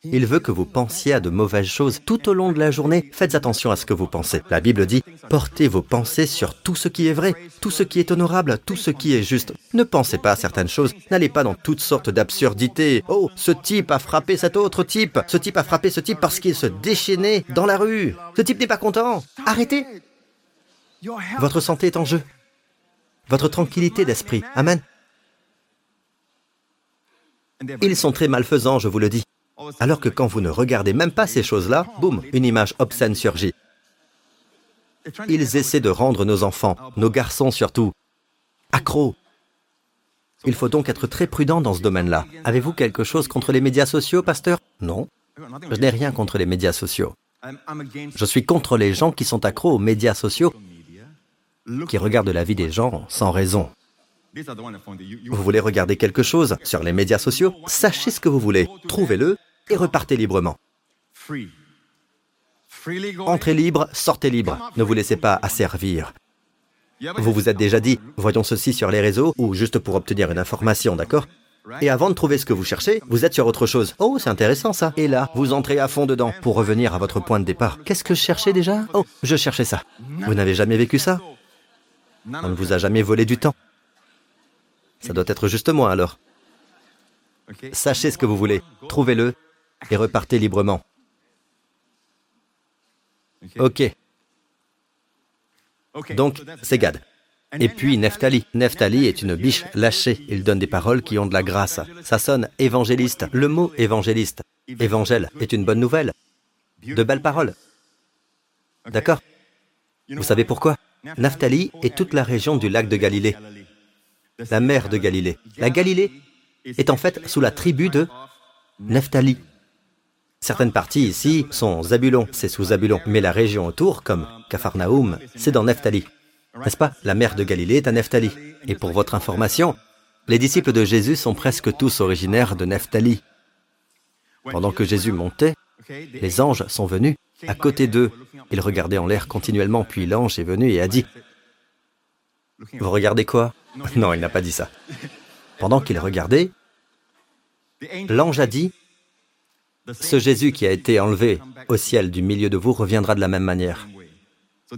Il veut que vous pensiez à de mauvaises choses tout au long de la journée. Faites attention à ce que vous pensez. La Bible dit, portez vos pensées sur tout ce qui est vrai, tout ce qui est honorable, tout ce qui est juste. Ne pensez pas à certaines choses. N'allez pas dans toutes sortes d'absurdités. Oh, ce type a frappé cet autre type. Ce type a frappé ce type parce qu'il se déchaînait dans la rue. Ce type n'est pas content. Arrêtez. Votre santé est en jeu. Votre tranquillité d'esprit. Amen. Ils sont très malfaisants, je vous le dis. Alors que quand vous ne regardez même pas ces choses-là, boum, une image obscène surgit. Ils essaient de rendre nos enfants, nos garçons surtout, accros. Il faut donc être très prudent dans ce domaine-là. Avez-vous quelque chose contre les médias sociaux, pasteur? Non. Je n'ai rien contre les médias sociaux. Je suis contre les gens qui sont accros aux médias sociaux, qui regardent la vie des gens sans raison. Vous voulez regarder quelque chose sur les médias sociaux? Sachez ce que vous voulez, trouvez-le et repartez librement. Entrez libre, sortez libre. Ne vous laissez pas asservir. Vous vous êtes déjà dit, voyons ceci sur les réseaux, ou juste pour obtenir une information, d'accord Et avant de trouver ce que vous cherchez, vous êtes sur autre chose. Oh, c'est intéressant ça. Et là, vous entrez à fond dedans pour revenir à votre point de départ. Qu'est-ce que je cherchais déjà? Oh, je cherchais ça. Vous n'avez jamais vécu ça? On ne vous a jamais volé du temps. Ça doit être juste moi alors. Sachez ce que vous voulez, trouvez-le et repartez librement. Ok. Donc, c'est Gad. Et puis Neftali. Neftali est une biche lâchée. Il donne des paroles qui ont de la grâce. Ça sonne évangéliste. Le mot évangéliste, évangèle, est une bonne nouvelle. De belles paroles. D'accord Vous savez pourquoi? Naphtali est toute la région du lac de Galilée, la mer de Galilée. La Galilée est en fait sous la tribu de Naphtali. Certaines parties ici sont Zabulon, c'est sous Zabulon, mais la région autour, comme Capharnaüm, c'est dans Naphtali. N'est-ce pas? La mer de Galilée est à Nephtali. Et pour votre information, les disciples de Jésus sont presque tous originaires de Nephtali. Pendant que Jésus montait, les anges sont venus à côté d'eux. Ils regardaient en l'air continuellement, puis l'ange est venu et a dit, Vous regardez quoi Non, il n'a pas dit ça. Pendant qu'il regardait, l'ange a dit, Ce Jésus qui a été enlevé au ciel du milieu de vous reviendra de la même manière.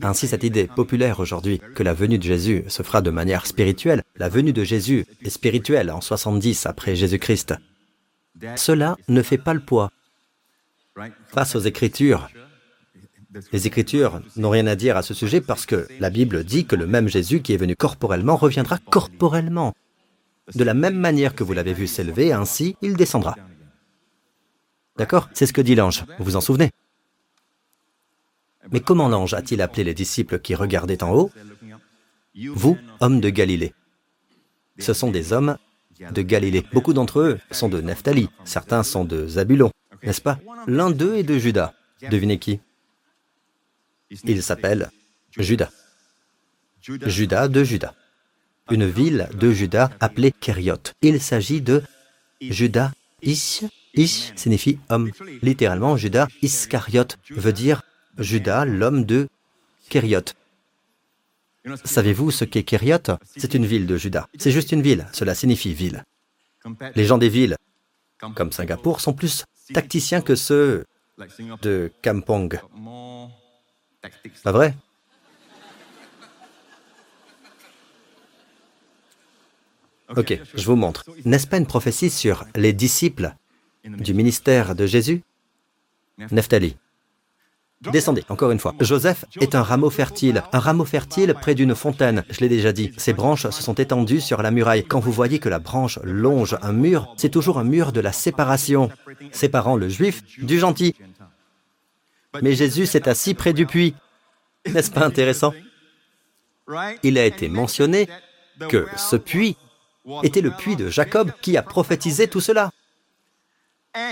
Ainsi, cette idée populaire aujourd'hui que la venue de Jésus se fera de manière spirituelle, la venue de Jésus est spirituelle en 70 après Jésus-Christ, cela ne fait pas le poids. Face aux Écritures, les Écritures n'ont rien à dire à ce sujet parce que la Bible dit que le même Jésus qui est venu corporellement reviendra corporellement. De la même manière que vous l'avez vu s'élever, ainsi il descendra. D'accord C'est ce que dit l'ange. Vous vous en souvenez? Mais comment l'ange a-t-il appelé les disciples qui regardaient en haut? Vous, hommes de Galilée. Ce sont des hommes de Galilée. Beaucoup d'entre eux sont de Nephtali, certains sont de Zabulon, n'est-ce pas? L'un d'eux est de Judas. Devinez qui? Il s'appelle Judas. Judas de Judas. Une ville de Judas appelée Kériot. Il s'agit de Judas Ish. Ish signifie homme. Littéralement, Judas Iscariot veut dire Judas, l'homme de Kériot. Savez-vous ce qu'est Kériot? C'est une ville de Juda. C'est juste une ville, cela signifie ville. Les gens des villes, comme Singapour, sont plus tacticiens que ceux de Kampong. Pas vrai? Ok, je vous montre. N'est-ce pas une prophétie sur les disciples? Du ministère de Jésus Nephtali. Descendez, encore une fois. Joseph est un rameau fertile, un rameau fertile près d'une fontaine, je l'ai déjà dit. Ses branches se sont étendues sur la muraille. Quand vous voyez que la branche longe un mur, c'est toujours un mur de la séparation, séparant le juif du gentil. Mais Jésus s'est assis près du puits. N'est-ce pas intéressant? Il a été mentionné que ce puits était le puits de Jacob qui a prophétisé tout cela.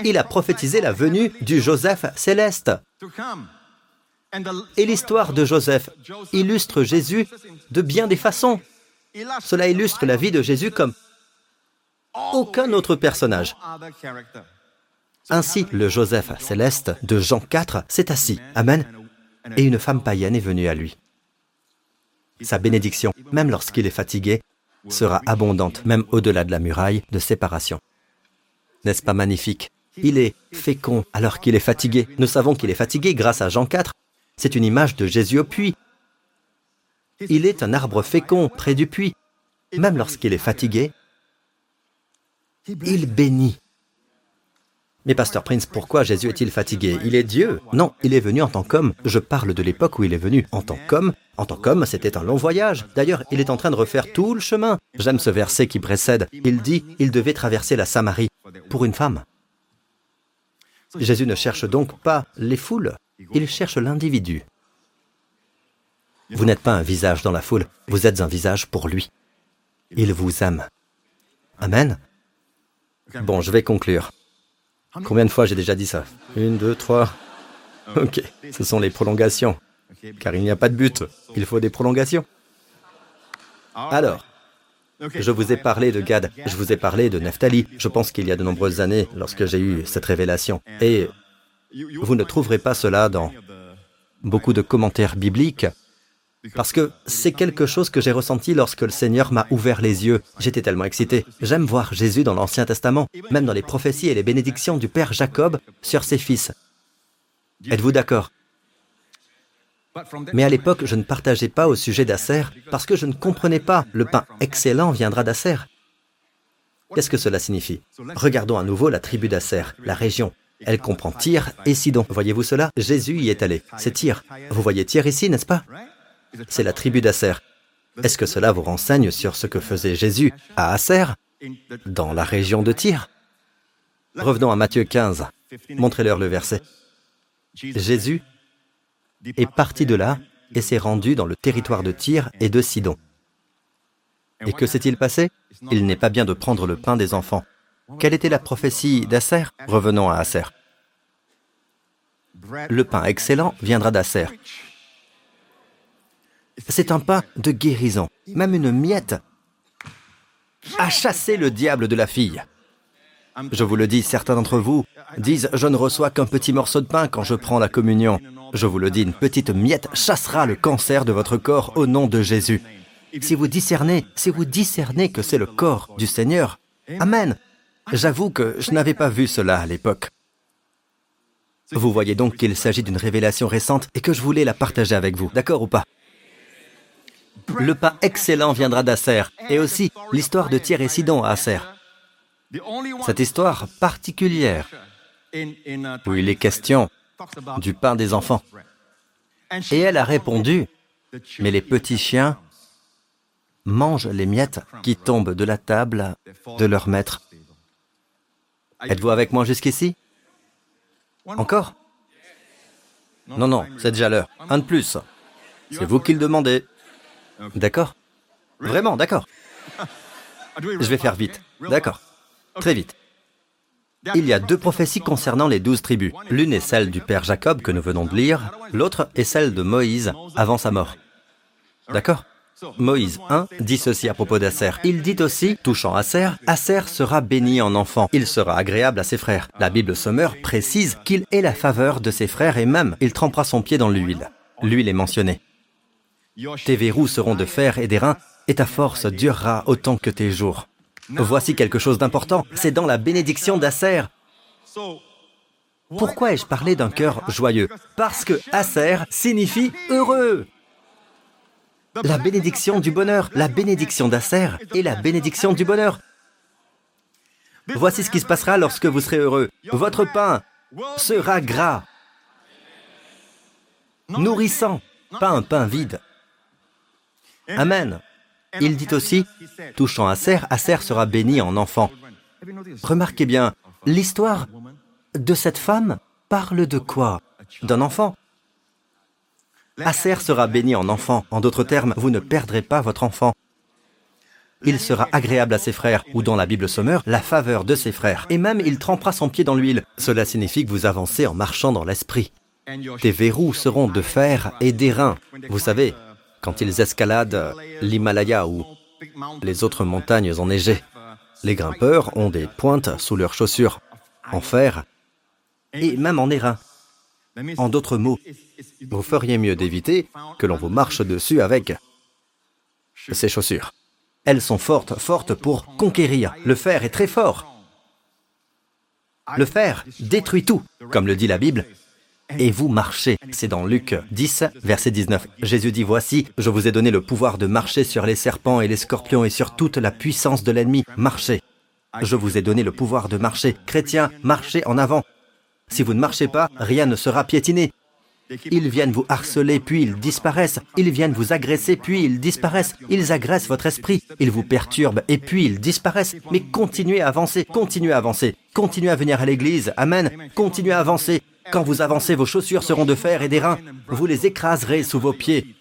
Il a prophétisé la venue du Joseph céleste. Et l'histoire de Joseph illustre Jésus de bien des façons. Cela illustre la vie de Jésus comme aucun autre personnage. Ainsi, le Joseph céleste de Jean 4 s'est assis. Amen. Et une femme païenne est venue à lui. Sa bénédiction, même lorsqu'il est fatigué, sera abondante, même au-delà de la muraille de séparation. N'est-ce pas magnifique? Il est fécond alors qu'il est fatigué. Nous savons qu'il est fatigué grâce à Jean 4 c'est une image de Jésus au puits. Il est un arbre fécond près du puits. Même lorsqu'il est fatigué, il bénit. Mais Pasteur Prince, pourquoi Jésus est-il fatigué? Il est Dieu. Non, il est venu en tant qu'homme. Je parle de l'époque où il est venu en tant qu'homme. En tant qu'homme, c'était un long voyage. D'ailleurs, il est en train de refaire tout le chemin. J'aime ce verset qui précède. Il dit, il devait traverser la Samarie pour une femme. Jésus ne cherche donc pas les foules, il cherche l'individu. Vous n'êtes pas un visage dans la foule, vous êtes un visage pour lui. Il vous aime. Amen. Bon, je vais conclure. Combien de fois j'ai déjà dit ça Une, deux, trois. Ok, ce sont les prolongations. Car il n'y a pas de but, il faut des prolongations. Alors, je vous ai parlé de Gad, je vous ai parlé de Nephtali. Je pense qu'il y a de nombreuses années, lorsque j'ai eu cette révélation. Et vous ne trouverez pas cela dans beaucoup de commentaires bibliques Parce que c'est quelque chose que j'ai ressenti lorsque le Seigneur m'a ouvert les yeux. J'étais tellement excité. J'aime voir Jésus dans l'Ancien Testament, même dans les prophéties et les bénédictions du Père Jacob sur ses fils. Êtes-vous d'accord? Mais à l'époque, je ne partageais pas au sujet d'Acer parce que je ne comprenais pas. Le pain excellent viendra d'Acer. Qu'est-ce que cela signifie? Regardons à nouveau la tribu d'Acer, la région. Elle comprend Tyr et Sidon. Voyez-vous cela? Jésus y est allé. C'est Tyr. Vous voyez Tyr ici, n'est-ce pas? C'est la tribu d'Acer. Est-ce que cela vous renseigne sur ce que faisait Jésus à Acer, dans la région de Tyr? Revenons à Matthieu 15. Montrez-leur le verset. Jésus est parti de là et s'est rendu dans le territoire de Tyr et de Sidon. Et que s'est-il passé? Il n'est pas bien de prendre le pain des enfants. Quelle était la prophétie d'Asser? Revenons à Asser. Le pain excellent viendra d'Asser. C'est un pain de guérison, même une miette a chassé le diable de la fille. Je vous le dis, certains d'entre vous disent ⁇ Je ne reçois qu'un petit morceau de pain quand je prends la communion ⁇ Je vous le dis, une petite miette chassera le cancer de votre corps au nom de Jésus. Si vous discernez, si vous discernez que c'est le corps du Seigneur, Amen. J'avoue que je n'avais pas vu cela à l'époque. Vous voyez donc qu'il s'agit d'une révélation récente et que je voulais la partager avec vous, d'accord ou pas? Le pain excellent viendra d'Asser, et aussi l'histoire de Thierry et Sidon à Asser. Cette histoire particulière, où il est question du pain des enfants. Et elle a répondu, mais les petits chiens mangent les miettes qui tombent de la table de leur maître. Êtes-vous avec moi jusqu'ici? Encore? Non, non, c'est déjà l'heure. Un de plus. C'est vous qui le demandez. D'accord Vraiment, d'accord. Je vais faire vite. D'accord. Très vite. Il y a deux prophéties concernant les douze tribus. L'une est celle du Père Jacob que nous venons de lire, l'autre est celle de Moïse avant sa mort. D'accord Moïse 1 dit ceci à propos d'Asser. Il dit aussi, touchant Asser, Asser sera béni en enfant. Il sera agréable à ses frères. La Bible Sommer précise qu'il est la faveur de ses frères et même il trempera son pied dans l'huile. L'huile est mentionnée. Tes verrous seront de fer et d'airain, et ta force durera autant que tes jours. Voici quelque chose d'important, c'est dans la bénédiction d'Asser. Pourquoi ai-je parlé d'un cœur joyeux? Parce que Asser signifie heureux. La bénédiction du bonheur, la bénédiction d'Asser et la bénédiction du bonheur. Voici ce qui se passera lorsque vous serez heureux. Votre pain sera gras, nourrissant, pas un pain vide. Amen. Il dit aussi, touchant Asser, Asser sera béni en enfant. Remarquez bien, l'histoire de cette femme parle de quoi D'un enfant. Acer sera béni en enfant. En d'autres termes, vous ne perdrez pas votre enfant. Il sera agréable à ses frères, ou dans la Bible Sommeur, la faveur de ses frères. Et même il trempera son pied dans l'huile. Cela signifie que vous avancez en marchant dans l'esprit. Tes verrous seront de fer et d'airain. Vous savez, quand ils escaladent l'Himalaya ou les autres montagnes enneigées, les grimpeurs ont des pointes sous leurs chaussures, en fer et même en airain. En d'autres mots, vous feriez mieux d'éviter que l'on vous marche dessus avec ces chaussures. Elles sont fortes, fortes pour conquérir. Le fer est très fort. Le fer détruit tout, comme le dit la Bible. Et vous marchez. C'est dans Luc 10, verset 19. Jésus dit, Voici, je vous ai donné le pouvoir de marcher sur les serpents et les scorpions et sur toute la puissance de l'ennemi. Marchez. Je vous ai donné le pouvoir de marcher. Chrétiens, marchez en avant. Si vous ne marchez pas, rien ne sera piétiné. Ils viennent vous harceler, puis ils disparaissent. Ils viennent vous agresser, puis ils disparaissent. Ils agressent votre esprit. Ils vous perturbent, et puis ils disparaissent. Mais continuez à avancer, continuez à avancer. Continuez à venir à l'église. Amen. Continuez à avancer. Quand vous avancez, vos chaussures seront de fer et d'airain. Vous les écraserez sous vos pieds.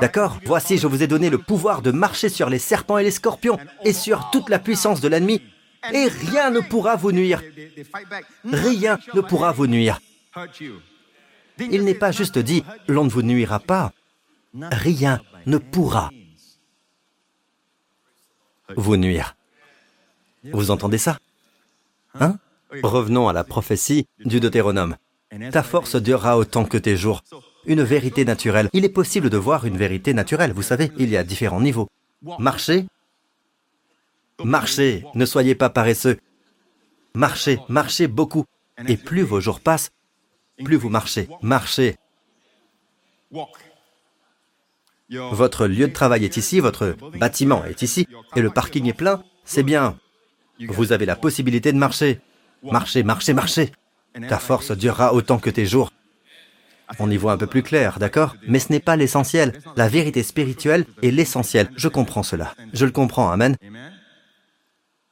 D'accord Voici, je vous ai donné le pouvoir de marcher sur les serpents et les scorpions, et sur toute la puissance de l'ennemi, et rien ne pourra vous nuire. Rien ne pourra vous nuire. Il n'est pas juste dit, l'on ne vous nuira pas. Rien ne pourra vous nuire. Vous entendez ça Hein Revenons à la prophétie du Deutéronome. Ta force durera autant que tes jours. une vérité naturelle. Il est possible de voir une vérité naturelle, vous savez, il y a différents niveaux. Marchez, marchez, ne soyez pas paresseux. Marchez, marchez beaucoup. Et plus vos jours passent, plus vous marchez, marchez. Votre lieu de travail est ici, votre bâtiment est ici, et le parking est plein, c'est bien. Vous avez la possibilité de marcher. Marchez, marchez, marchez. Ta force durera autant que tes jours. On y voit un peu plus clair, d'accord? Mais ce n'est pas l'essentiel. La vérité spirituelle est l'essentiel. Je comprends cela. Je le comprends, Amen.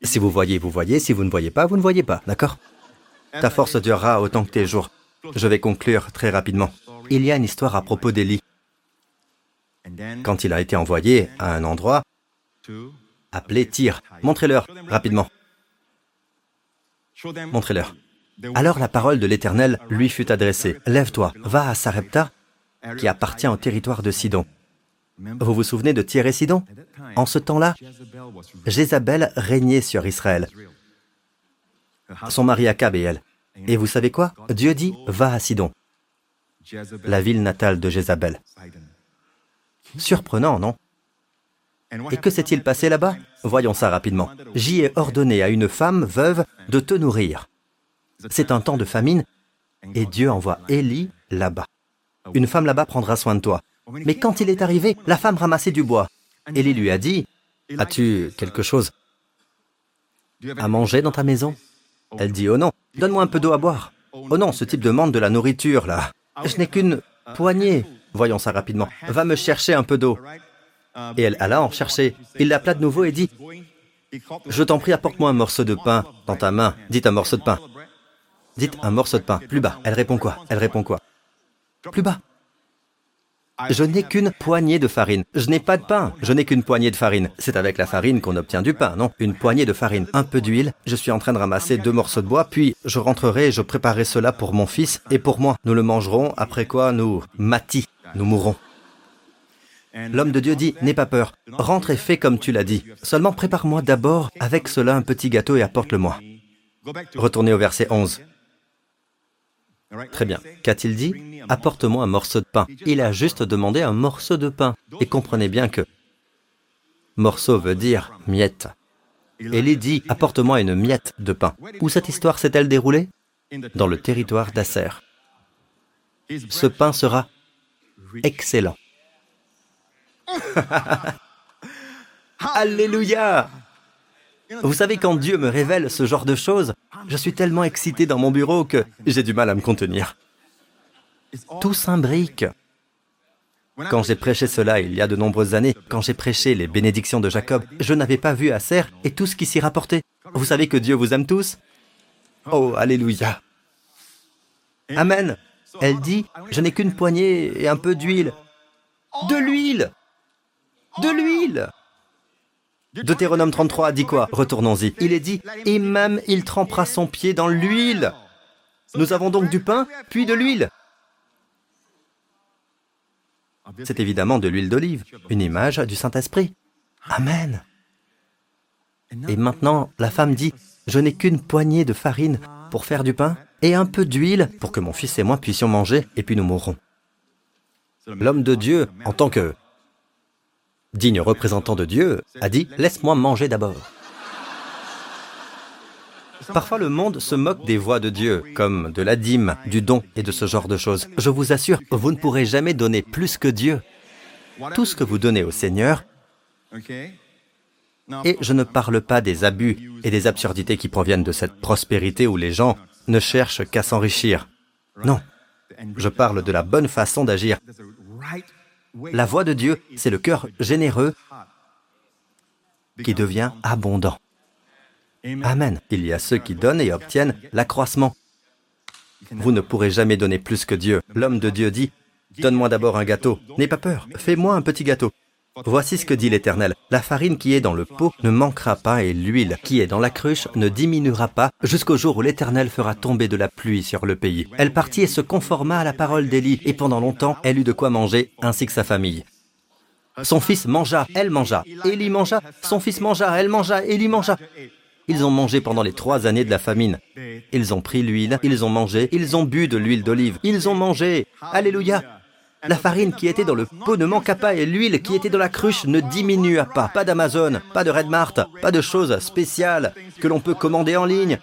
Si vous voyez, vous voyez. Si vous ne voyez pas, vous ne voyez pas, d'accord? Ta force durera autant que tes jours. Je vais conclure très rapidement. Il y a une histoire à propos d'Élie. Quand il a été envoyé à un endroit appelé Tyr, montrez-leur rapidement. Montrez-leur. Alors la parole de l'Éternel lui fut adressée. Lève-toi, va à Sarepta, qui appartient au territoire de Sidon. Vous vous souvenez de Tyr et Sidon? En ce temps-là, Jézabel régnait sur Israël. Son mari Akab et elle. Et vous savez quoi? Dieu dit, va à Sidon, la ville natale de Jézabel. Surprenant, non? Et que s'est-il passé là-bas? Voyons ça rapidement. J'y ai ordonné à une femme veuve de te nourrir. C'est un temps de famine, et Dieu envoie Élie là-bas. Une femme là-bas prendra soin de toi. Mais quand il est arrivé, la femme ramassait du bois. Élie lui a dit, As-tu quelque chose à manger dans ta maison? Elle dit, Oh non, donne-moi un peu d'eau à boire. Oh non, ce type demande de la nourriture, là. Je n'ai qu'une poignée. Voyons ça rapidement. Va me chercher un peu d'eau. Et elle alla en chercher. Il l'appela de nouveau et dit, Je t'en prie, apporte-moi un morceau de pain dans ta main. Dites un morceau de pain. Dites un morceau de pain. Plus bas. Elle répond quoi? Elle répond quoi? Plus bas. Je n'ai qu'une poignée de farine. Je n'ai pas de pain. Je n'ai qu'une poignée de farine. C'est avec la farine qu'on obtient du pain, non? Une poignée de farine, un peu d'huile. Je suis en train de ramasser deux morceaux de bois, puis je rentrerai et je préparerai cela pour mon fils et pour moi. Nous le mangerons, après quoi nous, mati, nous mourrons. L'homme de Dieu dit, n'aie pas peur, rentre et fais comme tu l'as dit. Seulement prépare-moi d'abord avec cela un petit gâteau et apporte-le-moi. Retournez au verset 11. Très bien. Qu'a-t-il dit Apporte-moi un morceau de pain. Il a juste demandé un morceau de pain. Et comprenez bien que morceau veut dire miette. Élie dit Apporte-moi une miette de pain. Où cette histoire s'est-elle déroulée? Dans le territoire d'Asser. Ce pain sera excellent. Alléluia Vous savez, quand Dieu me révèle ce genre de choses, je suis tellement excité dans mon bureau que j'ai du mal à me contenir. Tout s'imbrique. Quand j'ai prêché cela il y a de nombreuses années, quand j'ai prêché les bénédictions de Jacob, je n'avais pas vu Acer et tout ce qui s'y rapportait. Vous savez que Dieu vous aime tous? Oh, Alléluia. Amen. Elle dit, je n'ai qu'une poignée et un peu d'huile. De l'huile De l'huile Deutéronome 33 dit quoi? Retournons-y. Il est dit, et même il trempera son pied dans l'huile. Nous avons donc du pain, puis de l'huile. C'est évidemment de l'huile d'olive, une image du Saint-Esprit. Amen. Et maintenant, la femme dit, je n'ai qu'une poignée de farine pour faire du pain et un peu d'huile pour que mon fils et moi puissions manger et puis nous mourrons. L'homme de Dieu, en tant que digne représentant de Dieu, a dit ⁇ Laisse-moi manger d'abord ⁇ Parfois le monde se moque des voix de Dieu, comme de la dîme, du don et de ce genre de choses. Je vous assure, vous ne pourrez jamais donner plus que Dieu. Tout ce que vous donnez au Seigneur, et je ne parle pas des abus et des absurdités qui proviennent de cette prospérité où les gens ne cherchent qu'à s'enrichir. Non, je parle de la bonne façon d'agir. La voix de Dieu, c'est le cœur généreux qui devient abondant. Amen. Il y a ceux qui donnent et obtiennent l'accroissement. Vous ne pourrez jamais donner plus que Dieu. L'homme de Dieu dit, Donne-moi d'abord un gâteau. N'aie pas peur, fais-moi un petit gâteau. Voici ce que dit l'Éternel. La farine qui est dans le pot ne manquera pas et l'huile qui est dans la cruche ne diminuera pas jusqu'au jour où l'Éternel fera tomber de la pluie sur le pays. Elle partit et se conforma à la parole d'Élie et pendant longtemps elle eut de quoi manger ainsi que sa famille. Son fils mangea, elle mangea. Élie mangea, son fils mangea, elle mangea, Élie mangea. Ils ont mangé pendant les trois années de la famine. Ils ont pris l'huile, ils ont mangé, ils ont bu de l'huile d'olive, ils ont mangé. Alléluia. La farine qui était dans le pot ne manqua pas et l'huile qui était dans la cruche ne diminua pas. Pas d'Amazon, pas de Redmart, pas de choses spéciales que l'on peut commander en ligne.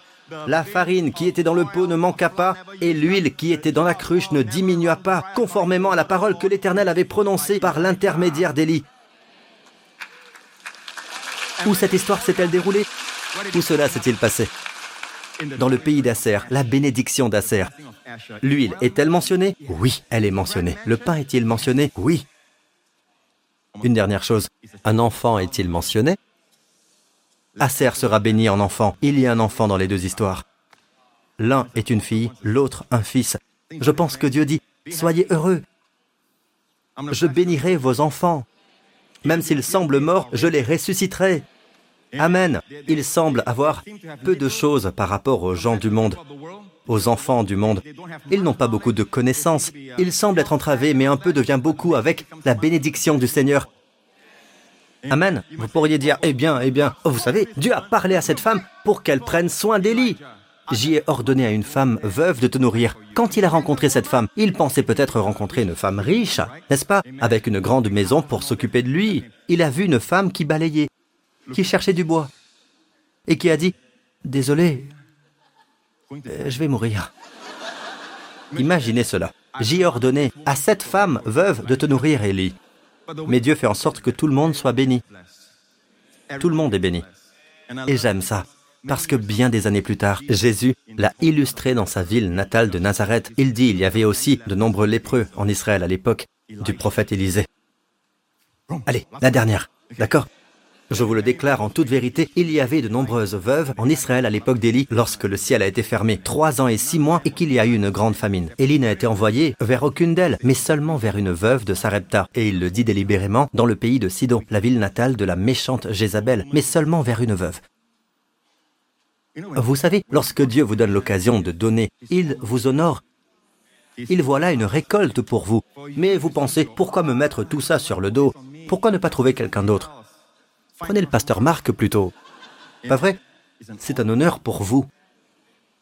La farine qui était dans le pot ne manqua pas, et l'huile qui était dans la cruche ne diminua pas, conformément à la parole que l'Éternel avait prononcée par l'intermédiaire d'Élie. Où cette histoire s'est-elle déroulée? Où cela s'est-il passé? Dans le pays d'Asser, la bénédiction d'Asser. L'huile est-elle mentionnée? Oui, elle est mentionnée. Le pain est-il mentionné? Oui. Une dernière chose, un enfant est-il mentionné? Aser sera béni en enfant. Il y a un enfant dans les deux histoires. L'un est une fille, l'autre un fils. Je pense que Dieu dit, Soyez heureux. Je bénirai vos enfants. Même s'ils semblent morts, je les ressusciterai. Amen. Ils semblent avoir peu de choses par rapport aux gens du monde, aux enfants du monde. Ils n'ont pas beaucoup de connaissances. Ils semblent être entravés, mais un peu devient beaucoup avec la bénédiction du Seigneur. Amen. Vous pourriez dire, eh bien, eh bien, vous savez, Dieu a parlé à cette femme pour qu'elle prenne soin d'Élie. J'y ai ordonné à une femme veuve de te nourrir. Quand il a rencontré cette femme, il pensait peut-être rencontrer une femme riche, n'est-ce pas Avec une grande maison pour s'occuper de lui. Il a vu une femme qui balayait, qui cherchait du bois, et qui a dit, Désolé, euh, je vais mourir. Imaginez cela. J'y ai ordonné à cette femme veuve de te nourrir, Élie. Mais Dieu fait en sorte que tout le monde soit béni. Tout le monde est béni. Et j'aime ça. Parce que bien des années plus tard, Jésus l'a illustré dans sa ville natale de Nazareth. Il dit il y avait aussi de nombreux lépreux en Israël à l'époque du prophète Élisée. Allez, la dernière. D'accord? Je vous le déclare en toute vérité, il y avait de nombreuses veuves en Israël à l'époque d'Élie lorsque le ciel a été fermé trois ans et six mois et qu'il y a eu une grande famine. Élie n'a été envoyé vers aucune d'elles, mais seulement vers une veuve de Sarepta. Et il le dit délibérément dans le pays de Sidon, la ville natale de la méchante Jézabel, mais seulement vers une veuve. Vous savez, lorsque Dieu vous donne l'occasion de donner, il vous honore. Il voit là une récolte pour vous. Mais vous pensez, pourquoi me mettre tout ça sur le dos? Pourquoi ne pas trouver quelqu'un d'autre? Prenez le pasteur Marc plutôt. Pas vrai? C'est un honneur pour vous.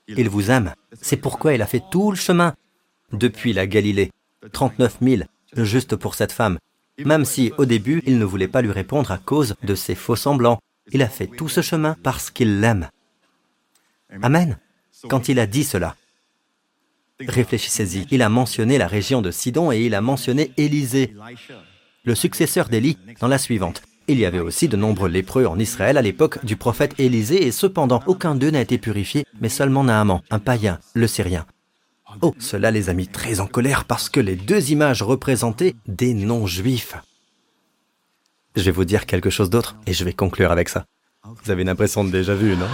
Il vous aime. C'est pourquoi il a fait tout le chemin depuis la Galilée. 39 000, juste pour cette femme. Même si, au début, il ne voulait pas lui répondre à cause de ses faux semblants. Il a fait tout ce chemin parce qu'il l'aime. Amen. Quand il a dit cela, réfléchissez-y. Il a mentionné la région de Sidon et il a mentionné Élisée, le successeur d'Élie, dans la suivante. Il y avait aussi de nombreux lépreux en Israël à l'époque du prophète Élisée et cependant aucun d'eux n'a été purifié, mais seulement Naaman, un païen, le Syrien. Oh, cela les a mis très en colère parce que les deux images représentaient des non-juifs. Je vais vous dire quelque chose d'autre et je vais conclure avec ça. Vous avez une impression de déjà vu, non?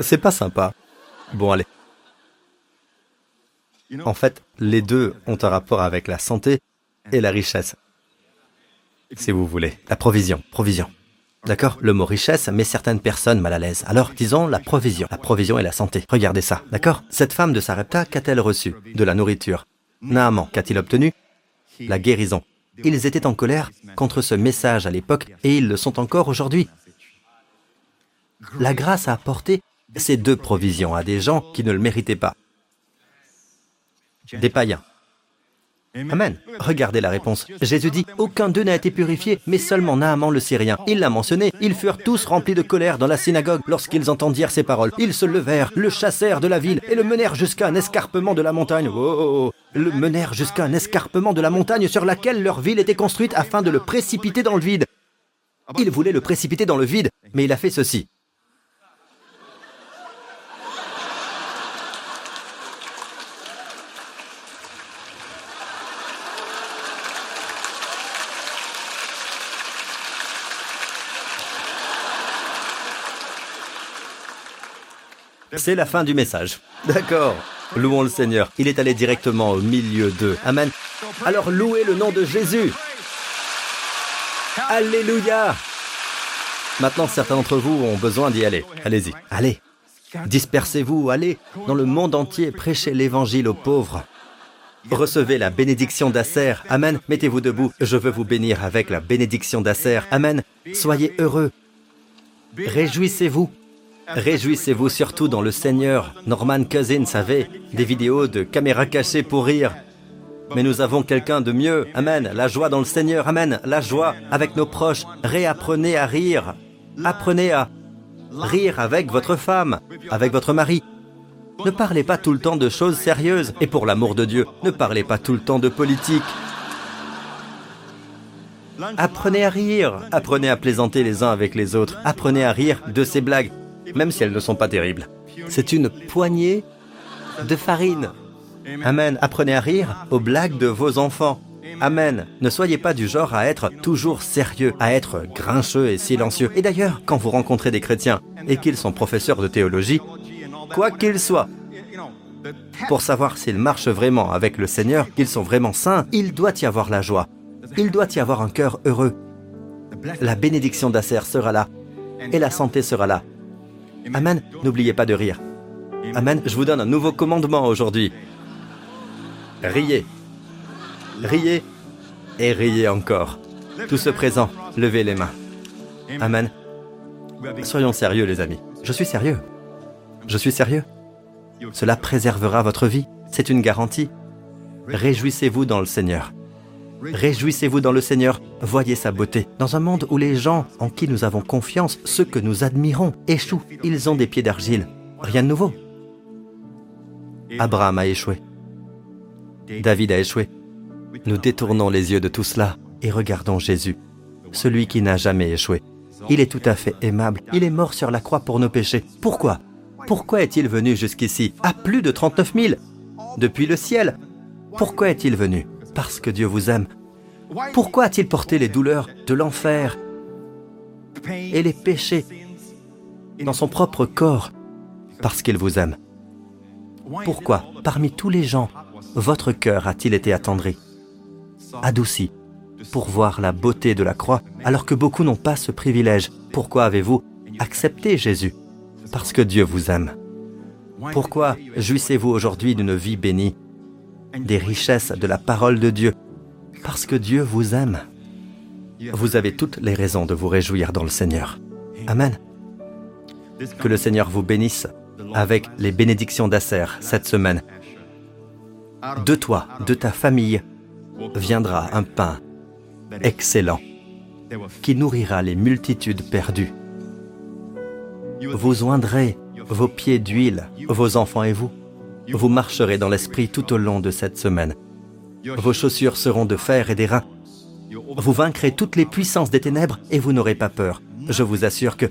C'est pas sympa. Bon, allez. En fait, les deux ont un rapport avec la santé et la richesse si vous voulez. La provision, provision. D'accord? Le mot richesse met certaines personnes mal à l'aise. Alors, disons la provision. La provision et la santé. Regardez ça, d'accord? Cette femme de Sarepta, qu'a-t-elle reçu? De la nourriture. Naaman, qu'a-t-il obtenu? La guérison. Ils étaient en colère contre ce message à l'époque et ils le sont encore aujourd'hui. La grâce a apporté ces deux provisions à des gens qui ne le méritaient pas. Des païens, Amen. Regardez la réponse. Jésus dit, aucun d'eux n'a été purifié, mais seulement Naaman le Syrien. Il l'a mentionné. Ils furent tous remplis de colère dans la synagogue lorsqu'ils entendirent ces paroles. Ils se levèrent, le chassèrent de la ville et le menèrent jusqu'à un escarpement de la montagne. Oh, oh, oh. Le menèrent jusqu'à un escarpement de la montagne sur laquelle leur ville était construite afin de le précipiter dans le vide. Il voulait le précipiter dans le vide, mais il a fait ceci. C'est la fin du message. D'accord. Louons le Seigneur. Il est allé directement au milieu d'eux. Amen. Alors louez le nom de Jésus. Alléluia. Maintenant, certains d'entre vous ont besoin d'y aller. Allez-y. Allez. Dispersez-vous, allez dans le monde entier, prêchez l'évangile aux pauvres. Recevez la bénédiction d'Asser. Amen. Mettez-vous debout. Je veux vous bénir avec la bénédiction d'Asser. Amen. Soyez heureux. Réjouissez-vous. Réjouissez-vous surtout dans le Seigneur. Norman Cousins savait des vidéos de caméras cachées pour rire. Mais nous avons quelqu'un de mieux. Amen. La joie dans le Seigneur. Amen. La joie avec nos proches. Réapprenez à rire. Apprenez à rire avec votre femme, avec votre mari. Ne parlez pas tout le temps de choses sérieuses. Et pour l'amour de Dieu, ne parlez pas tout le temps de politique. Apprenez à rire. Apprenez à plaisanter les uns avec les autres. Apprenez à rire de ces blagues même si elles ne sont pas terribles. C'est une poignée de farine. Amen. Apprenez à rire aux blagues de vos enfants. Amen. Ne soyez pas du genre à être toujours sérieux, à être grincheux et silencieux. Et d'ailleurs, quand vous rencontrez des chrétiens et qu'ils sont professeurs de théologie, quoi qu'ils soient, pour savoir s'ils marchent vraiment avec le Seigneur, qu'ils sont vraiment saints, il doit y avoir la joie. Il doit y avoir un cœur heureux. La bénédiction d'Acer sera là et la santé sera là. Amen, n'oubliez pas de rire. Amen, je vous donne un nouveau commandement aujourd'hui. Riez. Riez et riez encore. Tout ce présent, levez les mains. Amen. Soyons sérieux les amis. Je suis sérieux. Je suis sérieux. Cela préservera votre vie. C'est une garantie. Réjouissez-vous dans le Seigneur. Réjouissez-vous dans le Seigneur, voyez sa beauté. Dans un monde où les gens en qui nous avons confiance, ceux que nous admirons, échouent, ils ont des pieds d'argile. Rien de nouveau. Abraham a échoué. David a échoué. Nous détournons les yeux de tout cela et regardons Jésus, celui qui n'a jamais échoué. Il est tout à fait aimable. Il est mort sur la croix pour nos péchés. Pourquoi? Pourquoi est-il venu jusqu'ici? À plus de 39 000 Depuis le ciel Pourquoi est-il venu? Parce que Dieu vous aime. Pourquoi a-t-il porté les douleurs de l'enfer et les péchés dans son propre corps Parce qu'il vous aime? Pourquoi, parmi tous les gens, votre cœur a-t-il été attendri, adouci, pour voir la beauté de la croix, alors que beaucoup n'ont pas ce privilège? Pourquoi avez-vous accepté Jésus Parce que Dieu vous aime? Pourquoi jouissez-vous aujourd'hui d'une vie bénie des richesses de la parole de Dieu, parce que Dieu vous aime. Vous avez toutes les raisons de vous réjouir dans le Seigneur. Amen. Que le Seigneur vous bénisse avec les bénédictions d'Asser cette semaine. De toi, de ta famille, viendra un pain excellent qui nourrira les multitudes perdues. Vous oindrez vos pieds d'huile, vos enfants et vous. Vous marcherez dans l'esprit tout au long de cette semaine. Vos chaussures seront de fer et d'airain. Vous vaincrez toutes les puissances des ténèbres et vous n'aurez pas peur. Je vous assure que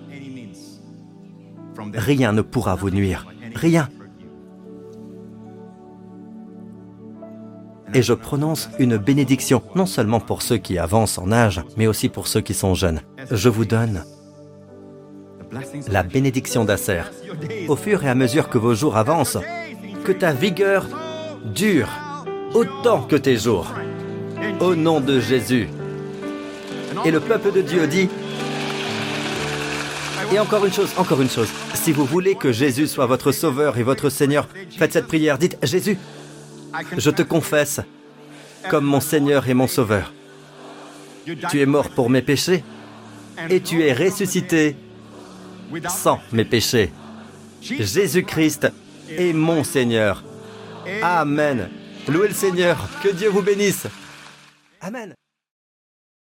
rien ne pourra vous nuire. Rien. Et je prononce une bénédiction, non seulement pour ceux qui avancent en âge, mais aussi pour ceux qui sont jeunes. Je vous donne la bénédiction d'Asser. Au fur et à mesure que vos jours avancent, que ta vigueur dure autant que tes jours. Au nom de Jésus. Et le peuple de Dieu dit, et encore une chose, encore une chose, si vous voulez que Jésus soit votre sauveur et votre Seigneur, faites cette prière, dites, Jésus, je te confesse comme mon Seigneur et mon Sauveur. Tu es mort pour mes péchés et tu es ressuscité sans mes péchés. Jésus-Christ et mon Seigneur. Amen. Louez le Seigneur. Que Dieu vous bénisse. Amen.